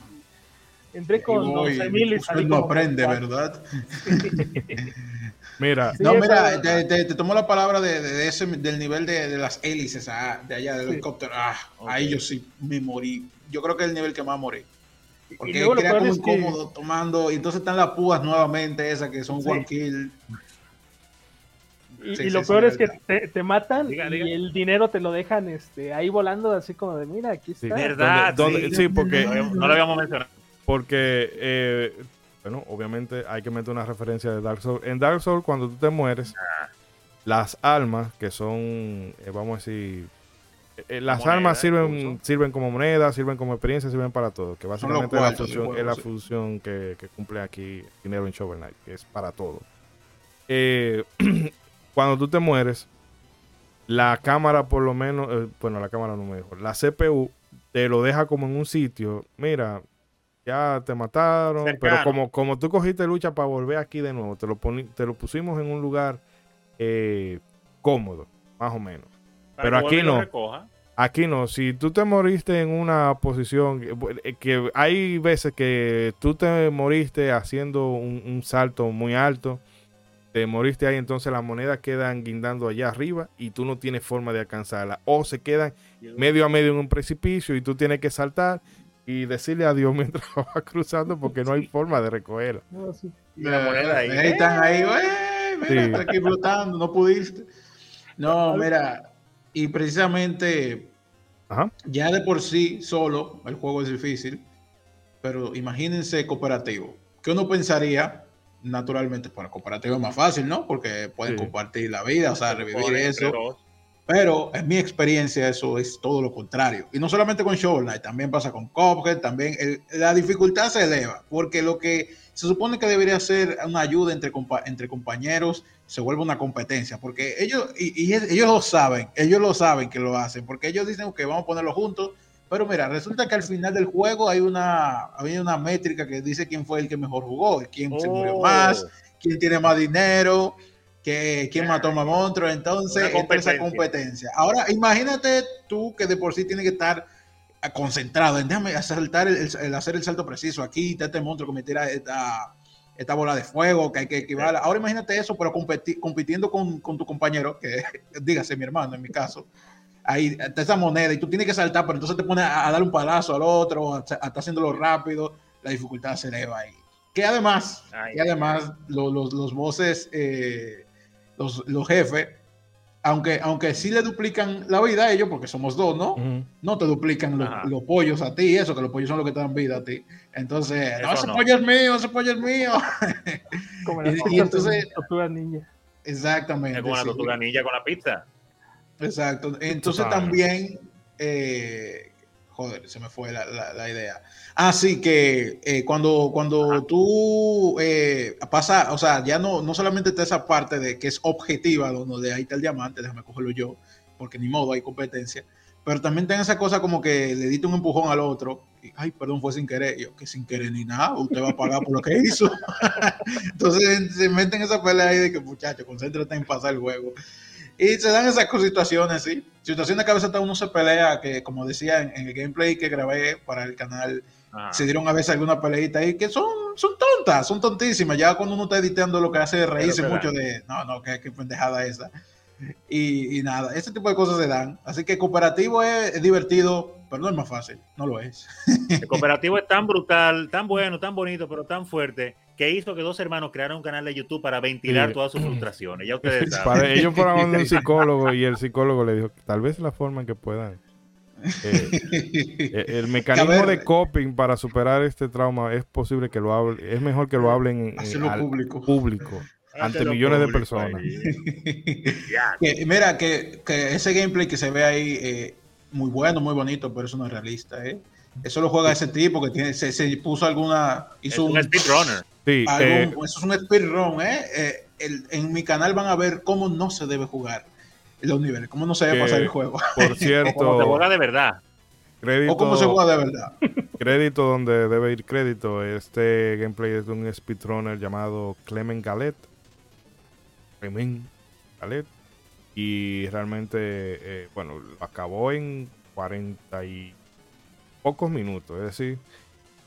entré con 12 mil y salí no aprende verdad *laughs* mira no mira te, tomo la palabra de, ese del nivel de, las hélices ah, de allá del helicóptero. Ah, ahí yo sí me morí. Yo creo que es el nivel que más morí. Porque y era como incómodo tomando y entonces están las púas nuevamente esas que son one kill. Y, lo peor es que te, matan y el dinero te lo dejan este ahí volando así como de mira aquí está. verdad. sí, porque no, lo habíamos mencionado. Porque eh, bueno, obviamente hay que meter una referencia de Dark Souls. En Dark Souls cuando tú te mueres, ah. las almas que son eh, vamos a decir eh, las armas sirven, sirven como moneda, sirven como experiencia, sirven para todo. Que básicamente la función, es la función que, que, cumple aquí Dinero en Shovel Knight, que es para todo. Eh, *clears throat* cuando tú te mueres, la cámara por lo menos, bueno, la cámara no me dijo, la CPU te lo deja como en un sitio, mira, ya te mataron, pero como, como tú cogiste lucha para volver aquí de nuevo, te lo, te lo pusimos en un lugar eh, cómodo, más o menos. pero aquí no. Aquí no, si tú te moriste en una posición eh, que hay veces que tú te moriste haciendo un, salto muy alto, te moriste ahí, entonces las monedas quedan guindando allá arriba y tú no tienes forma de alcanzarla. O se quedan medio a medio en un precipicio y tú tienes que saltar y decirle adiós mientras *laughs* vas cruzando porque no hay forma de recogerla. Y la moneda ahí. están ahí, mira, aquí flotando, no pudiste. No, mira, y precisamente ya de por sí solo el juego es difícil, pero imagínense cooperativo. ¿Qué uno pensaría? Naturalmente, para cooperativo es más fácil, ¿no? Porque pueden compartir la vida, o sea, revivir eso. Pero en mi experiencia eso es todo lo contrario. Y no solamente con Shovel Knight, también pasa con Cuphead, también la dificultad se eleva, porque lo que se supone que debería ser una ayuda entre, entre compañeros se vuelve una competencia, porque ellos, y, ellos lo saben, ellos lo saben que lo hacen, porque ellos dicen que vamos a ponerlo juntos, pero mira, resulta que al final del juego hay una, hay una métrica que dice quién fue el que mejor jugó, quién se murió oh. más, quién tiene más dinero, que quién mató más monstruos, entonces entra esa competencia. Ahora, imagínate tú que de por sí tiene que estar concentrado en déjame saltar el, hacer el salto preciso aquí, está este monstruo que me tira esta, esta bola de fuego que hay que esquivar. Ahora imagínate eso, pero compitiendo con, con, tu compañero, que *laughs* dígase mi hermano en mi caso, ahí está esa moneda y tú tienes que saltar, pero entonces te pones a, dar un palazo al otro, a, estar haciéndolo rápido, la dificultad se eleva ahí. Que además, y además los, los, los voces eh, los, los jefes, aunque, aunque sí le duplican la vida a ellos, porque somos dos, ¿no? No te duplican los, pollos a ti, eso, que los pollos son los que te dan vida a ti. Entonces, no, ese pollo es mío, ese pollo es mío. *laughs* Como la y, entonces, tortuga ninja. Exactamente. Es como la tortuga ninja con la pizza. Exacto. Entonces también, eh, joder, se me fue la, la idea. Así que eh, cuando, cuando tú eh, pasas, o sea, ya no, no solamente está esa parte de que es objetiva, donde ahí está el diamante, déjame cogerlo yo, porque ni modo hay competencia, pero también tiene esa cosa como que le diste un empujón al otro, y, ay, perdón, fue sin querer, yo, que sin querer ni nada, usted va a pagar por lo que hizo. *laughs* Entonces se meten esa pelea ahí de que, muchacho, concéntrate en pasar el juego. Y se dan esas situaciones, sí. Situaciones que a veces uno se pelea, que como decía en el gameplay que grabé para el canal se dieron a veces alguna peleita ahí que son, son tontas, son tontísimas. Ya cuando uno está editando lo que hace es reírse mucho de, no, no, qué, pendejada esa. Y, nada, ese tipo de cosas se dan. Así que cooperativo es, divertido, pero no es más fácil, no lo es. El cooperativo es tan brutal, tan bueno, tan bonito, pero tan fuerte, que hizo que dos hermanos crearan un canal de YouTube para ventilar todas sus frustraciones. Ya ustedes saben. Para ellos fueron un *laughs* psicólogo y el psicólogo le dijo, tal vez la forma en que puedan eh, eh, el *laughs* mecanismo de coping para superar este trauma es posible que lo hable, es mejor que lo hablen en, público, público ante millones de personas. *laughs* mira, que, ese gameplay que se ve ahí, eh, muy bueno, muy bonito, pero eso no es realista. ¿eh? Eso lo juega ese tipo que tiene, se, puso alguna. Hizo un, speedrunner. Sí, eso es un speedrun. ¿eh? en mi canal van a ver cómo no se debe jugar los niveles, cómo no se debe pasar el juego. Por *laughs* cierto. como se juega de verdad. Crédito, o cómo se juega de verdad. *laughs* Crédito donde debe ir crédito. Este gameplay es de un speedrunner llamado Clement Galet. Clement Galet. Y realmente, eh, bueno, lo acabó en 40 y pocos minutos. Es decir,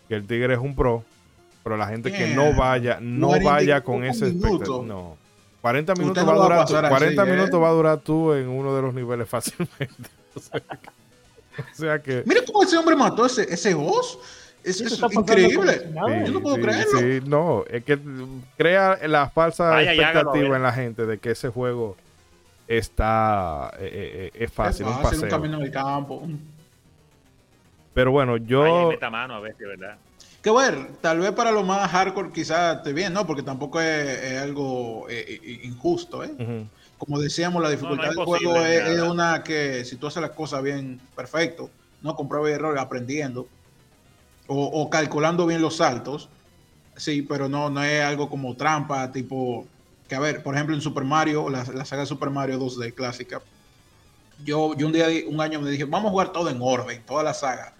que el Tigre es un pro. Pero la gente que no vaya, no vaya con ese espectáculo. No. 40 minutos, va, a durar, 40 ¿eh? minutos va a durar tú en uno de los niveles *laughs* fácilmente. o, sea que, Mira cómo ese hombre mató ese, ese boss. Es, increíble. Yo no puedo creerlo. Sí, no, es que crea la falsa expectativa en la gente de que ese juego está eh, eh, es fácil, es fácil, un, camino en el campo. Pero bueno, yo. meta mano a veces, ¿verdad? Que bueno, tal vez para lo más hardcore quizás esté bien, ¿no? Porque tampoco es, algo eh, eh, injusto, ¿eh? Como decíamos, la dificultad del juego es, una que si tú haces las cosas bien, perfecto, no con prueba y error, aprendiendo o, calculando bien los saltos, sí, pero no, no es algo como trampa, tipo, que a ver, por ejemplo en Super Mario, la, la saga de Super Mario 2D clásica, yo, yo un día, un año me dije, vamos a jugar todo en orden, toda la saga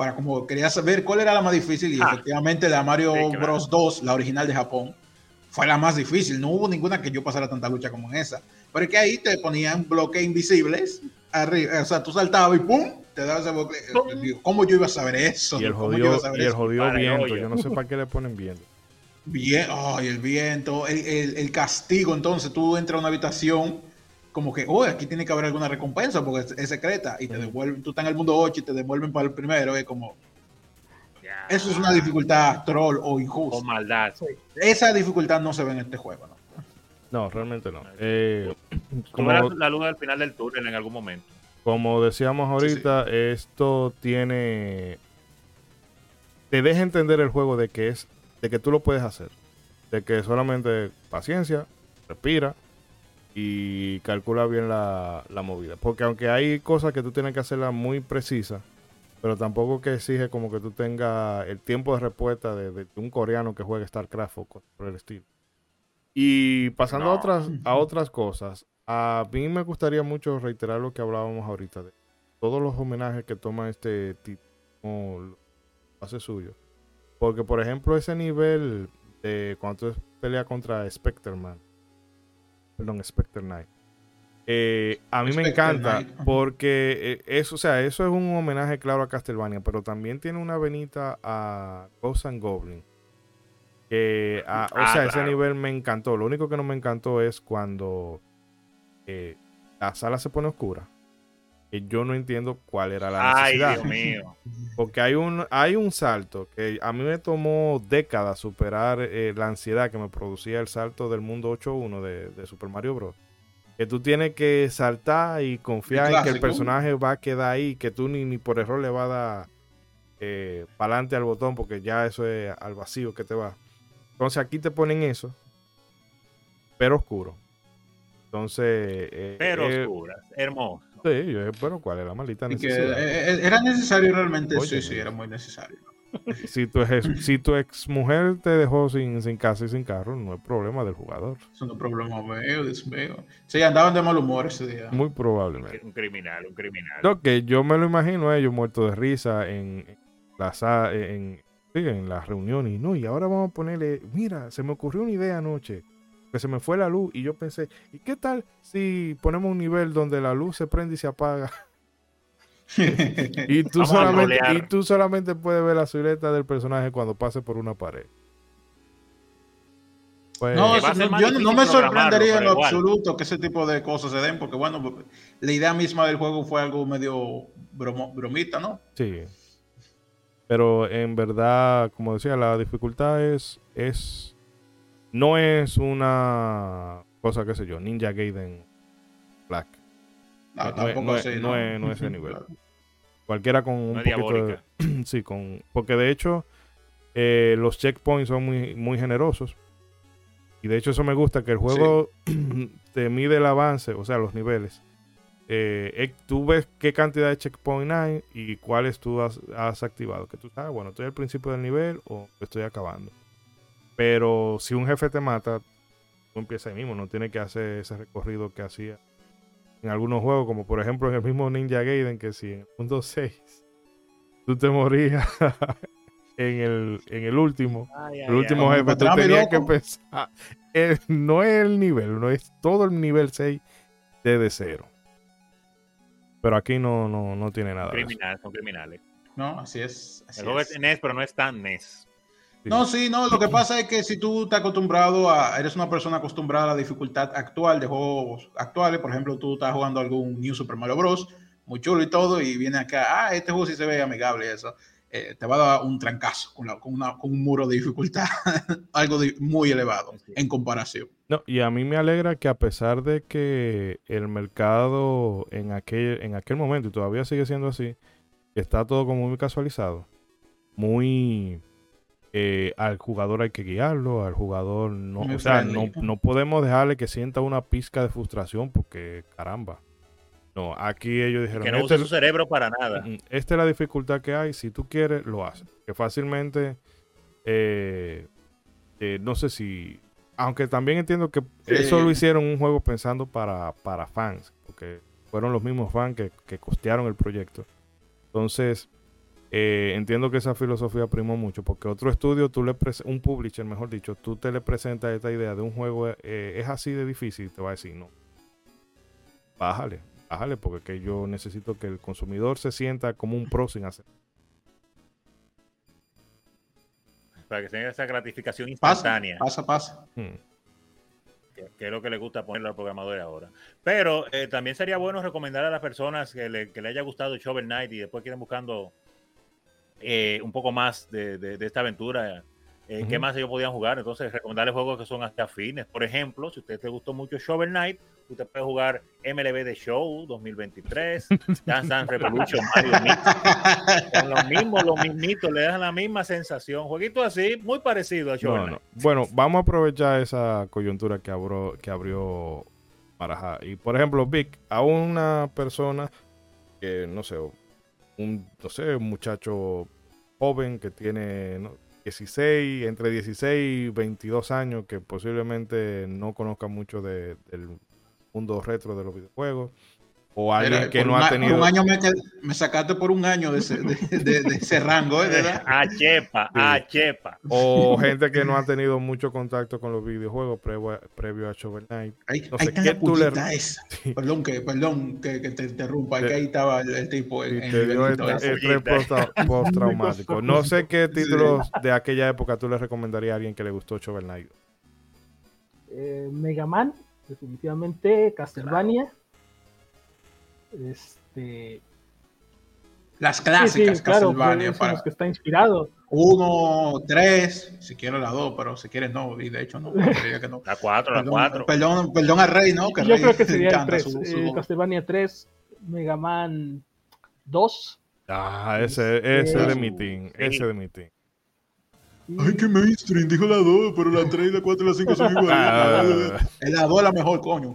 para como quería saber cuál era la más difícil y ah. efectivamente la Mario Bros 2, la original de Japón, fue la más difícil. No hubo ninguna que yo pasara tanta lucha como en esa. Pero es que ahí te ponían bloques invisibles arriba, o sea, tú saltabas y ¡pum! Te dabas ese bloque. ¿Cómo yo iba a saber eso? Y el jodido, y el jodido viento, yo no sé para qué le ponen viento. Bien, ay, el viento, el, el, el, castigo. Entonces tú entras a una habitación como que, oh, aquí tiene que haber alguna recompensa porque es, secreta y te devuelven, tú estás en el mundo 8 y te devuelven para el primero, es como... Eso es una dificultad troll o injusta. O maldad. Esa dificultad no se ve en este juego, ¿no? No, realmente no. Eh, como la, la luz al final del túnel en algún momento. Como decíamos ahorita, esto tiene... Te deja entender el juego de que es... De que tú lo puedes hacer. De que solamente paciencia, respira, y calcula bien la, movida. Porque aunque hay cosas que tú tienes que hacerla muy precisa, pero tampoco que exige como que tú tengas el tiempo de respuesta de, un coreano que juegue StarCraft o por el estilo. Y pasando a, otras, a otras cosas, a mí me gustaría mucho reiterar lo que hablábamos ahorita de todos los homenajes que toma este tipo, lo hace suyo. Porque, por ejemplo, ese nivel de cuando tú peleas contra Specterman, perdón, Spectre Knight. Eh, a mí me encanta porque eh, eso, o sea, eso es un homenaje claro a Castlevania, pero también tiene una venita a Ghost and Goblin. o ah, sea, ese nivel me encantó. Lo único que no me encantó es cuando eh, la sala se pone oscura. Y yo no entiendo cuál era la necesidad. Ay, Dios mío. *laughs* Porque hay un, hay un salto que a mí me tomó décadas superar eh, la ansiedad que me producía el salto del mundo 8.1 de, de Super Mario Bros. Que tú tienes que saltar y confiar en que el personaje va a quedar ahí, que tú ni, ni por error le va a dar eh, para adelante al botón, porque ya eso es al vacío que te va. Entonces aquí te ponen eso, pero oscuro. Entonces. Eh, pero eh, oscuro, hermoso. Sí, yo pero ¿cuál era la maldita necesidad? Eh, era necesario realmente, sí, sí, era muy necesario. *laughs* Si tu, si tu ex mujer te dejó sin, sin casa y sin carro, no es problema del jugador. Eso no es problema mío, Dios mío. Sí, andaban de mal humor ese día. Muy probablemente. Un criminal, un criminal. Lo que yo me lo imagino a ellos muertos de risa en, la, en, en las reuniones. No, y ahora vamos a ponerle, mira, se me ocurrió una idea anoche que se me fue la luz y yo pensé, ¿y qué tal si ponemos un nivel donde la luz se prende y se apaga? *laughs* y, tú solamente, y tú solamente puedes ver la silueta del personaje cuando pase por una pared. Pues, no, yo no me sorprendería en lo absoluto que ese tipo de cosas se den, porque bueno, la idea misma del juego fue algo medio bromita, ¿no? Sí. Pero en verdad, como decía, la dificultad es, es no es una cosa, qué sé yo, Ninja Gaiden Black. No, tampoco es, no, es, no, ese nivel. Cualquiera con un poquito de, *clears throat* sí, con porque de hecho eh, los checkpoints son muy, muy generosos. Y de hecho eso me gusta, que el juego *clears throat* te mide el avance, o sea, los niveles. Eh, tú ves qué cantidad de checkpoints hay y cuáles tú has, has activado. Que tú sabes, bueno, estoy al principio del nivel o estoy acabando. Pero si un jefe te mata, tú empiezas ahí mismo, no tienes que hacer ese recorrido que hacía en algunos juegos, como por ejemplo en el mismo Ninja Gaiden, que si en el mundo *laughs* 6 tú te morías *laughs* en el, en el último, el último jefe, tú tenías que pensar, *laughs* no es el nivel, no es todo el nivel 6 de cero. Pero aquí no, no, no tiene nada. Criminales, son criminales. No, así es. el juego es NES, pero no es tan NES. No, sí, no, lo que pasa es que si tú estás acostumbrado a, eres una persona acostumbrada a la dificultad actual de juegos actuales, por ejemplo, tú estás jugando algún New Super Mario Bros., muy chulo y todo, y viene acá, ah, este juego sí se ve amigable y eso, eh, te va a dar un trancazo con, un muro de dificultad, *laughs* algo muy elevado en comparación. No, y a mí me alegra que a pesar de que el mercado en aquel, en aquel momento, y todavía sigue siendo así, está todo como muy casualizado, muy eh, al jugador hay que guiarlo, al jugador no, o sea, no, no, podemos dejarle que sienta una pizca de frustración porque caramba. No, aquí ellos dijeron que no este, su cerebro para nada. Esta es la dificultad que hay, si tú quieres lo haces. Que fácilmente eh, eh, no sé si aunque también entiendo que eso lo hicieron un juego pensando para, para fans, porque fueron los mismos fans que, que costearon el proyecto. Entonces, Eh, entiendo que esa filosofía primó mucho porque otro estudio, tú le un publisher, mejor dicho, tú te le presentas esta idea de un juego eh, es así de difícil, te va a decir no. Bájale, bájale porque yo necesito que el consumidor se sienta como un pro sin hacer. Para que tenga esa gratificación instantánea. Pasa, pasa. Hmm. Que, es lo que le gusta ponerle al programador ahora. Pero eh, también sería bueno recomendar a las personas que le, que le haya gustado Shovel Knight y después quieren buscando eh, un poco más de, esta aventura. Eh, ¿Qué más ellos podían jugar? Entonces, recomendarles juegos que son hasta fines. Por ejemplo, si a usted te gustó mucho Shovel Knight, usted puede jugar MLB The Show 2023, *laughs* Dance Dance Revolution, Mario Mix. Son los mismos, los mismitos, le dan la misma sensación. Jueguito así, muy parecido a Shovel Knight. Bueno, vamos a aprovechar esa coyuntura que abrió, que abrió. Y por ejemplo, Vic, a una persona que, no sé, un, no sé, un muchacho joven que tiene 16, entre 16 y 22 años, que posiblemente no conozca mucho de, del mundo retro de los videojuegos, o alguien que no ha tenido. Un año me, sacaste por un año de ese, de, ese rango, ¿eh? *laughs* A chepa, a chepa. O gente que no ha tenido mucho contacto con los videojuegos previo, a Shovel Knight. no sé qué tú le. *laughs* Perdón, que, perdón que, te interrumpa, ahí estaba el, tipo. En, te dio el, postraumático. *laughs* No sé qué títulos de aquella época tú le recomendarías a alguien que le gustó Shovel Knight. Eh, Mega Man, definitivamente. Castlevania. Este. Las clásicas sí, Castlevania. para... que está inspirado. Uno, tres, si quiere la dos, pero si quiere no, y de hecho no. Que no. *laughs* La cuatro, la cuatro. Perdón, perdón al Rey, ¿no? Que Yo creo que *laughs* sería el tres. Eh, Castlevania 3, Mega Man 2. Ah, ese, ese de mi team, ese de mi team. Ay, qué mainstream, dijo la 2, pero la 3, la 4 y la 5 son iguales. Ah. la 2 es la mejor, coño.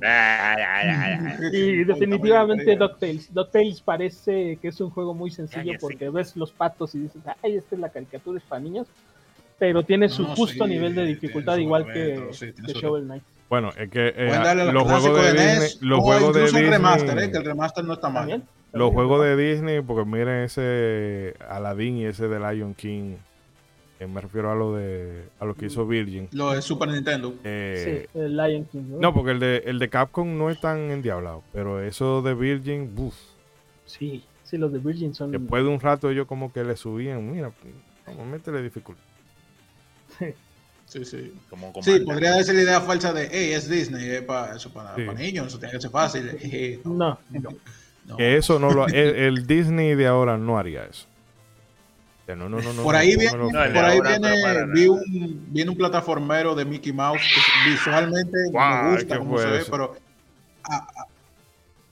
y definitivamente DuckTales. DuckTales parece que es un juego muy sencillo porque ves los patos y dices, ay, esta es la caricatura, es para niños. Pero tiene su justo nivel de dificultad, igual que, Shovel Knight. Bueno, es que eh, los juegos de, Disney, los juegos de Disney, remaster, eh, que el remaster no está mal. Los juegos de Disney, porque miren ese Aladdin y ese de Lion King me refiero a lo de a lo que hizo Virgin. Lo de Super Nintendo. Eh, sí, el Lion King. ¿no? porque el de, el de Capcom no es tan endiablado, pero eso de Virgin, uff. Sí, sí, los de Virgin son. Después de un rato ellos como que le subían, mira, vamos a meterle dificultad. Sí. *laughs* Sí, sí. Como sí, podría ser la idea falsa de, hey, es Disney, es para, eso para, niños, eso tiene que ser fácil. *laughs* no, no, Que eso no lo. el Disney de ahora no haría eso por ahí viene, por ahí viene, vi un, viene un plataformero de Mickey Mouse que visualmente me gusta como se ve, pero ah,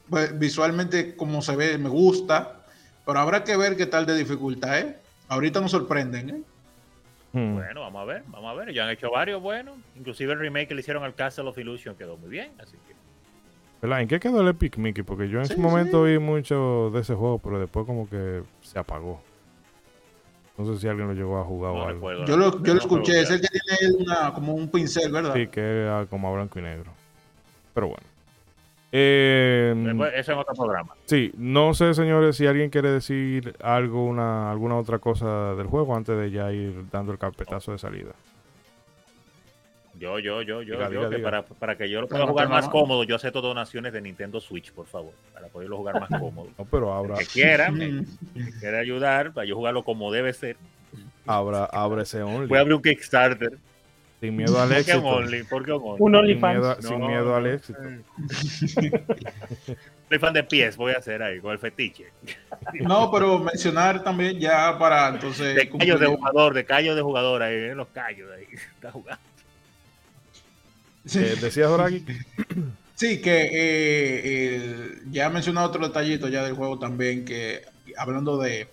pues, visualmente como se ve me gusta, pero habrá que ver qué tal de dificultad es. Ahorita nos sorprenden, ¿eh? Hmm. Bueno, vamos a ver, vamos a ver. Ya han hecho varios buenos. Inclusive el remake que le hicieron al Castle of Illusion quedó muy bien, así que. ¿En qué quedó el Epic Mickey? Porque yo en ese momento vi mucho de ese juego, pero después como que se apagó. No sé si alguien lo llegó a jugar o algo. Yo lo, yo lo escuché, es el que tiene una, como un pincel, ¿verdad? Sí, que era como a blanco y negro. Pero bueno. Eh, eso es otro programa. Sí, no sé, señores, si alguien quiere decir algo, una, alguna otra cosa del juego antes de ya ir dando el carpetazo de salida. Yo, yo, yo, yo, yo que Para, para, que yo lo pueda jugar más cómodo, yo acepto donaciones de Nintendo Switch, por favor, para poderlo jugar más cómodo. No, pero ahora. Que quiera, me, quiera ayudar, para yo jugarlo como debe ser. Abra, ese Only. Voy a abrir un Kickstarter. Sin miedo al éxito. ¿Por qué Only? ¿Por qué Only? Un OnlyFans. Sin, miedo, al éxito. *laughs* Soy fan de pies, voy a hacer ahí, con el fetiche. No, pero mencionar también ya para entonces. De callos de jugador, de callos de jugador ahí, los callos ahí, *laughs* está jugando. Sí. Eh, ¿Decías, Doragui? *clears throat* Sí, que eh, ya mencionado otro detallito ya del juego también, que hablando de,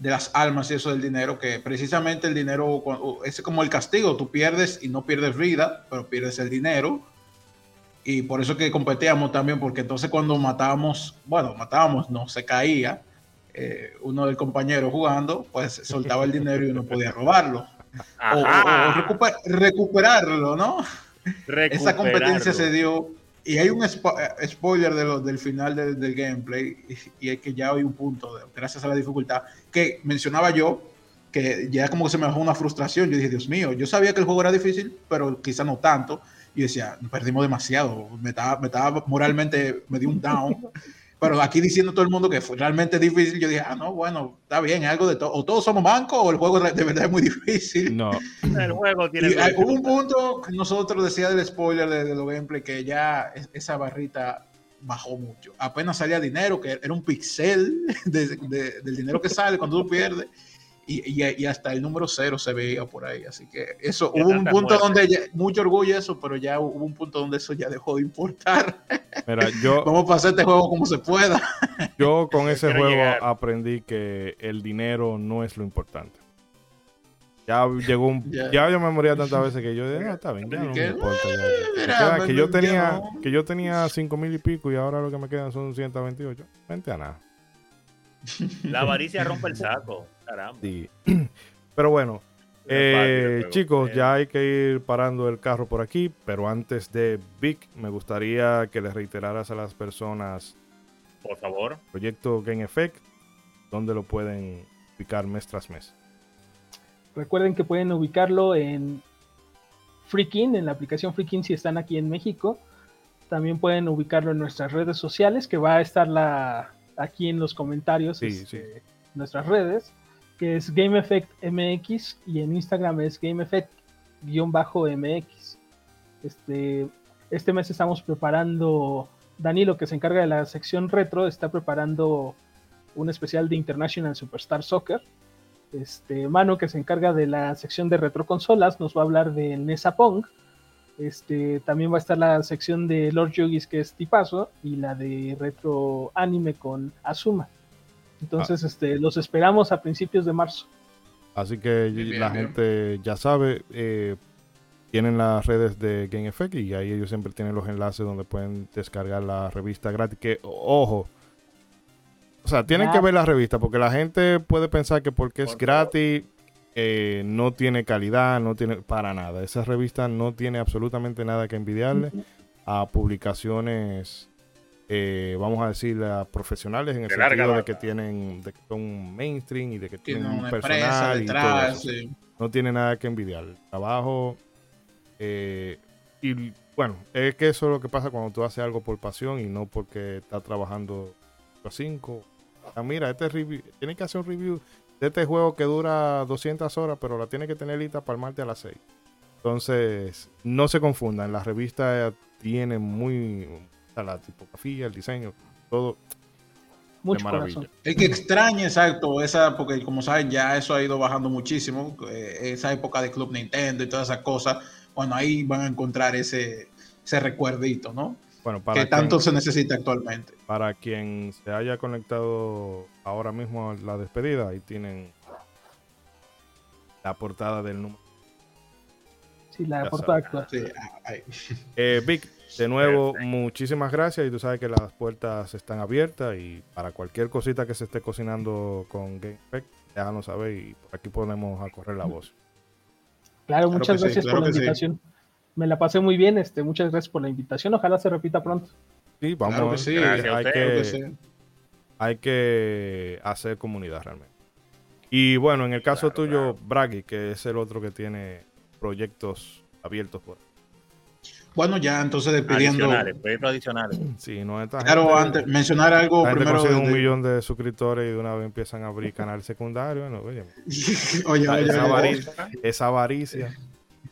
las almas y eso del dinero, que precisamente el dinero es como el castigo, tú pierdes y no pierdes vida, pero pierdes el dinero. Y por eso que competíamos también, porque entonces cuando matábamos, bueno, matábamos, no, se caía eh, uno del compañero jugando, pues soltaba el dinero y uno podía robarlo. O, recuperarlo, ¿no? Esa competencia se dio Y hay un eh, spoiler de lo, del final del gameplay, y, es que ya hay un punto, gracias a la dificultad, que mencionaba yo, que ya como que se me bajó una frustración. Yo dije, Dios mío, yo sabía que el juego era difícil, pero quizá no tanto. Y decía, perdimos demasiado, me estaba, me estaba moralmente, me dio un down. *laughs* Pero aquí diciendo todo el mundo que fue realmente difícil, yo dije, ah, no, bueno, está bien, algo de todo. O todos somos bancos o el juego de verdad es muy difícil. No. el juego tiene. Y hubo un punto que nosotros decía del spoiler de, de los gameplay que ya esa barrita bajó mucho. Apenas salía dinero, que era un pixel del dinero que sale cuando tú pierdes y, hasta el número cero se veía por ahí. Así que eso, hubo un punto donde, mucho orgullo eso, pero ya hubo un punto donde eso ya dejó de importar. *laughs* Mira, yo, Vamos a pasar este juego como se pueda. *laughs* Yo con ese juego aprendí que el dinero no es lo importante. Ya llegó un, ya. yo me moría tantas *laughs* veces que yo dije, ah, está bien, ya no me importa. que yo tenía, que yo tenía cinco mil y pico y ahora lo que me quedan son 128. Vente a nada. La avaricia rompe el saco. Caramba. *clears throat* Pero bueno, eh, chicos, ya hay que ir parando el carro por aquí. Pero antes de Vic, me gustaría que les reiteraras a las personas. Por favor. Proyecto Game Effect, donde lo pueden ubicar mes tras mes. Recuerden que pueden ubicarlo en Freaking, en la aplicación Freaking si están aquí en México. También pueden ubicarlo en nuestras redes sociales, que va a estar la, aquí en los comentarios este, nuestras redes, que es Game Effect MX y en Instagram es Game Effect-MX. Este, este mes estamos preparando, Danilo que se encarga de la sección retro, está preparando un especial de International Superstar Soccer. Este, Mano que se encarga de la sección de retro consolas nos va a hablar de Nesa Pong este, también va a estar la sección de Lord Yogis que es Tipazo y la de retro anime con Azuma. Entonces, ah. este, los esperamos a principios de marzo. Así que la gente ya sabe, eh, tienen las redes de Game Effect y ahí ellos siempre tienen los enlaces donde pueden descargar la revista gratis. Que, ojo, o sea, tienen que ver la revista porque la gente puede pensar que porque es gratis eh, no tiene calidad, no tiene para nada. Esa revista no tiene absolutamente nada que envidiarle a publicaciones, eh, vamos a decir, profesionales en el sentido de que tienen, de que son mainstream y de que tienen un personal y No tiene nada que envidiar. El trabajo eh, y bueno, es que eso es lo que pasa cuando tú haces algo por pasión y no porque estás trabajando a cinco. Ah, mira, este review, tiene que hacer un review de este juego que dura 200 horas, pero la tiene que tener lista para el martes a las 6. Entonces, no se confundan, la revista tiene muy la tipografía, el diseño, todo Mucho maravilla. Es que extraña, exacto, esa, porque como saben, ya eso ha ido bajando muchísimo, eh, esa época de Club Nintendo y todas esas cosas, bueno, ahí van a encontrar ese, ese recuerdito, ¿no? Bueno, para que tanto se necesita actualmente. Para quien se haya conectado ahora mismo a la despedida, ahí tienen la portada del número. Sí, la portada actual. *laughs* Eh, Vic, de nuevo, muchísimas gracias y tú sabes que las puertas están abiertas y para cualquier cosita que se esté cocinando con GameFX, déjanos saber y por aquí podemos a correr la voz. Claro, muchas gracias por la invitación me la pasé muy bien. Este, muchas gracias por la invitación. Ojalá se repita pronto. Sí, vamos. hay, que, hay que hacer comunidad realmente. Y bueno, en el caso tuyo, Bragi, que es el otro que tiene proyectos abiertos por bueno, ya entonces despidiendo. Adicionales, proyectos adicionales. Sí, no está Claro, antes, mencionar algo primero. un millón de suscriptores y de una vez empiezan a abrir canal secundario. No, oye, *laughs* oye, oye, esa, avaricia, esa avaricia.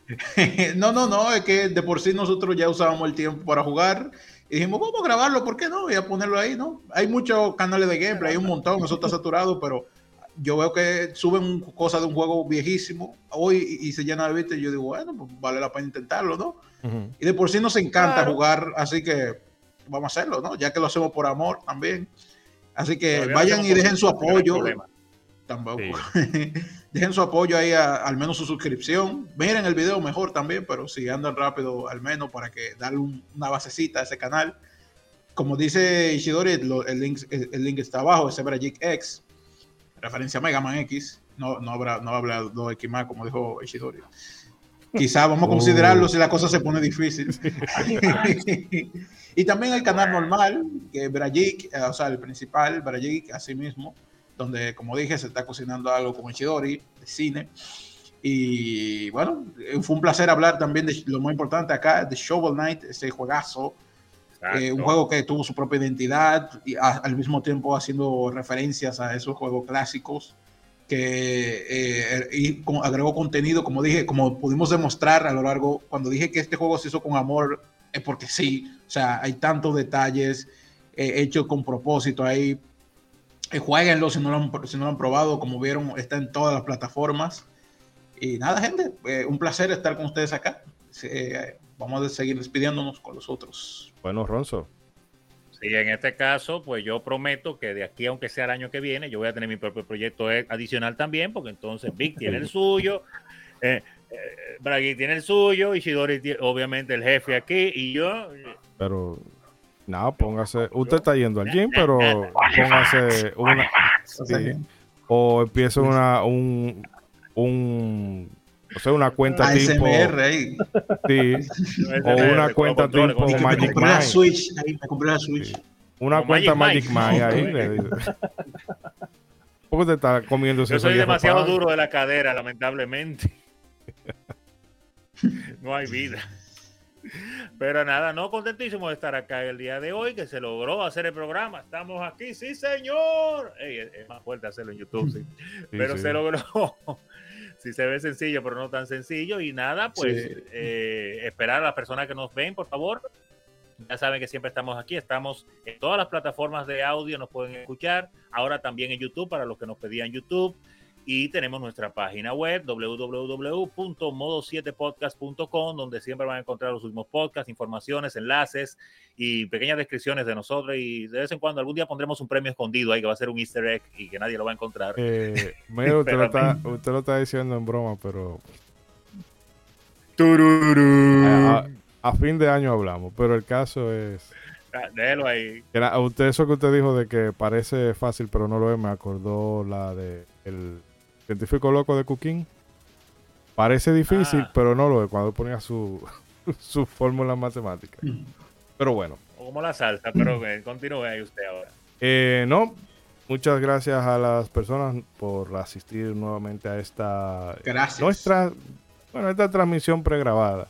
*laughs* no, no, no, es que de por sí nosotros ya usábamos el tiempo para jugar y dijimos, vamos a grabarlo, ¿por qué no? Y a ponerlo ahí, ¿no? Hay muchos canales de gameplay, hay un montón, eso está saturado, pero yo veo que suben cosas de un juego viejísimo hoy y, se llena de vista y yo digo, bueno, pues vale la pena intentarlo, ¿no? Y de por sí nos encanta jugar, así que vamos a hacerlo, ¿no? Ya que lo hacemos por amor también. Así que vayan y dejen su apoyo. Tampoco. *laughs* Dejen su apoyo ahí, al menos su suscripción. Miren el video mejor también, pero si andan rápido, al menos para que darle una basecita a ese canal. Como dice Ishidori, el, link, el, link está abajo, es Geek X, referencia a Mega Man X. No, no habrá, no habrá dos X más, como dijo Ishidori. Quizá vamos a considerarlo si la cosa se pone difícil. *laughs* Y también el canal normal, que Brajik, o sea, el principal, Brajik, así mismo, donde, como dije, se está cocinando algo con Chidori, de cine. Y bueno, fue un placer hablar también de lo más importante acá, de Shovel Knight, ese juegazo. Eh, un juego que tuvo su propia identidad y al mismo tiempo haciendo referencias a esos juegos clásicos que eh, y agregó contenido, como dije, como pudimos demostrar a lo largo, cuando dije que este juego se hizo con amor, es porque sí, o sea, hay tantos detalles eh, hechos con propósito ahí. Eh, jueguenlo si no, lo han, si no lo han probado, como vieron, está en todas las plataformas. Y nada, gente, un placer estar con ustedes acá. Vamos a seguir despidiéndonos con los otros. Bueno, Ronzo. Sí, en este caso, pues yo prometo que de aquí, aunque sea el año que viene, yo voy a tener mi propio proyecto adicional también, porque entonces Vic tiene el *laughs* suyo, eh, eh tiene el suyo, Ishidori obviamente el jefe aquí, y yo... Pero no, póngase. Usted está yendo al gym, pero *laughs* póngase una. o empiece una, un, un, o sea, una cuenta ASMR tipo. Ahí. Sí. o una cuenta tipo Magic Mind. La Switch, ahí me compré la Switch. Una cuenta Magic, Mind ahí. ¿Por qué te está comiendo Yo soy demasiado duro de la cadera, lamentablemente. *laughs* no hay vida. Pero nada, no contentísimo de estar acá el día de hoy, que se logró hacer el programa. Estamos aquí, sí, señor. es, más fuerte hacerlo en YouTube, sí. pero se logró. Sí, se ve sencillo, pero no tan sencillo. Y nada, pues eh, esperar a las personas que nos ven, por favor. Ya saben que siempre estamos aquí, estamos en todas las plataformas de audio, nos pueden escuchar. Ahora también en YouTube, para los que nos pedían YouTube y tenemos nuestra página web www.modo7podcast.com donde siempre van a encontrar los últimos podcasts, informaciones, enlaces y pequeñas descripciones de nosotros y de vez en cuando algún día pondremos un premio escondido ahí que va a ser un easter egg y que nadie lo va a encontrar. Eh, *laughs* usted, lo está, *laughs* usted, lo está, diciendo en broma, pero... A, a, fin de año hablamos, pero el caso es... Ah, déjelo ahí. usted, eso que usted dijo de que parece fácil, pero no lo es, me acordó la de el científico loco de Cooking. Parece difícil, ah. pero no lo es cuando ponía su, *laughs* su fórmula matemática. Mm. Pero bueno. como la salsa, pero continúe ahí usted ahora. Eh, no, muchas gracias a las personas por asistir nuevamente a esta nuestra bueno esta transmisión pregrabada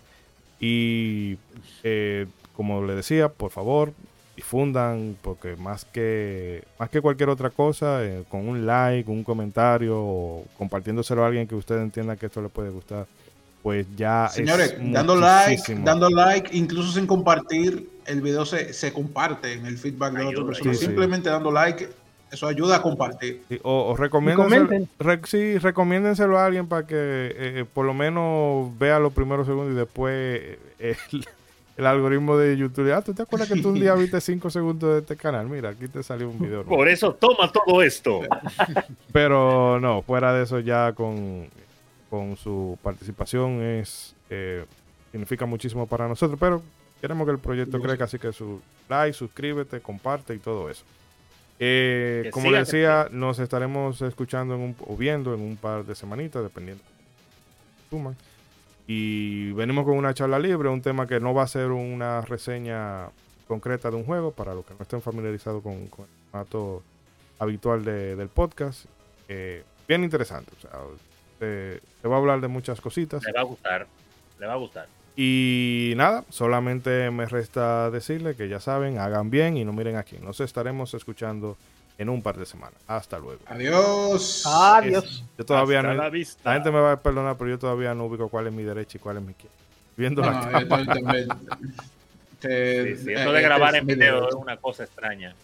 y eh, como le decía por favor difundan, porque más que, más que cualquier otra cosa, eh, con un like, un comentario o compartiéndoselo a alguien que usted entienda que esto le puede gustar, pues ya. Señores, dando like, dando like, incluso sin compartir, el video se, se comparte en el feedback de otra persona. Simplemente dando like, eso ayuda a compartir. o, o sí, recomiéndenselo a alguien para que eh, eh, por lo menos vea los primeros segundos y después el algoritmo de YouTube. Ah, ¿tú te acuerdas que tú un día viste 5 segundos de este canal? Mira, aquí te salió un video. Por eso toma todo esto. *laughs* Pero no, fuera de eso ya con, con su participación es eh, significa muchísimo para nosotros, pero queremos que el proyecto crezca, así que su like, suscríbete, comparte y todo eso. Eh, como decía, nos estaremos escuchando en un, o viendo en un par de semanitas, dependiendo. Suman. Y venimos con una charla libre, un tema que no va a ser una reseña concreta de un juego, para los que no estén familiarizados con, con el formato habitual del podcast. Eh, bien interesante. O sea, te, va a hablar de muchas cositas. Le va a gustar, le va a gustar. Y nada, solamente me resta decirle que ya saben, hagan bien y no miren aquí. Nos estaremos escuchando en un par de semanas. Hasta luego. Adiós. Adiós. yo todavía no. La, gente me va a perdonar, pero yo todavía no ubico cuál es mi derecha y cuál es mi izquierda. Viendo la sí, sí, eso de grabar en video es una cosa extraña.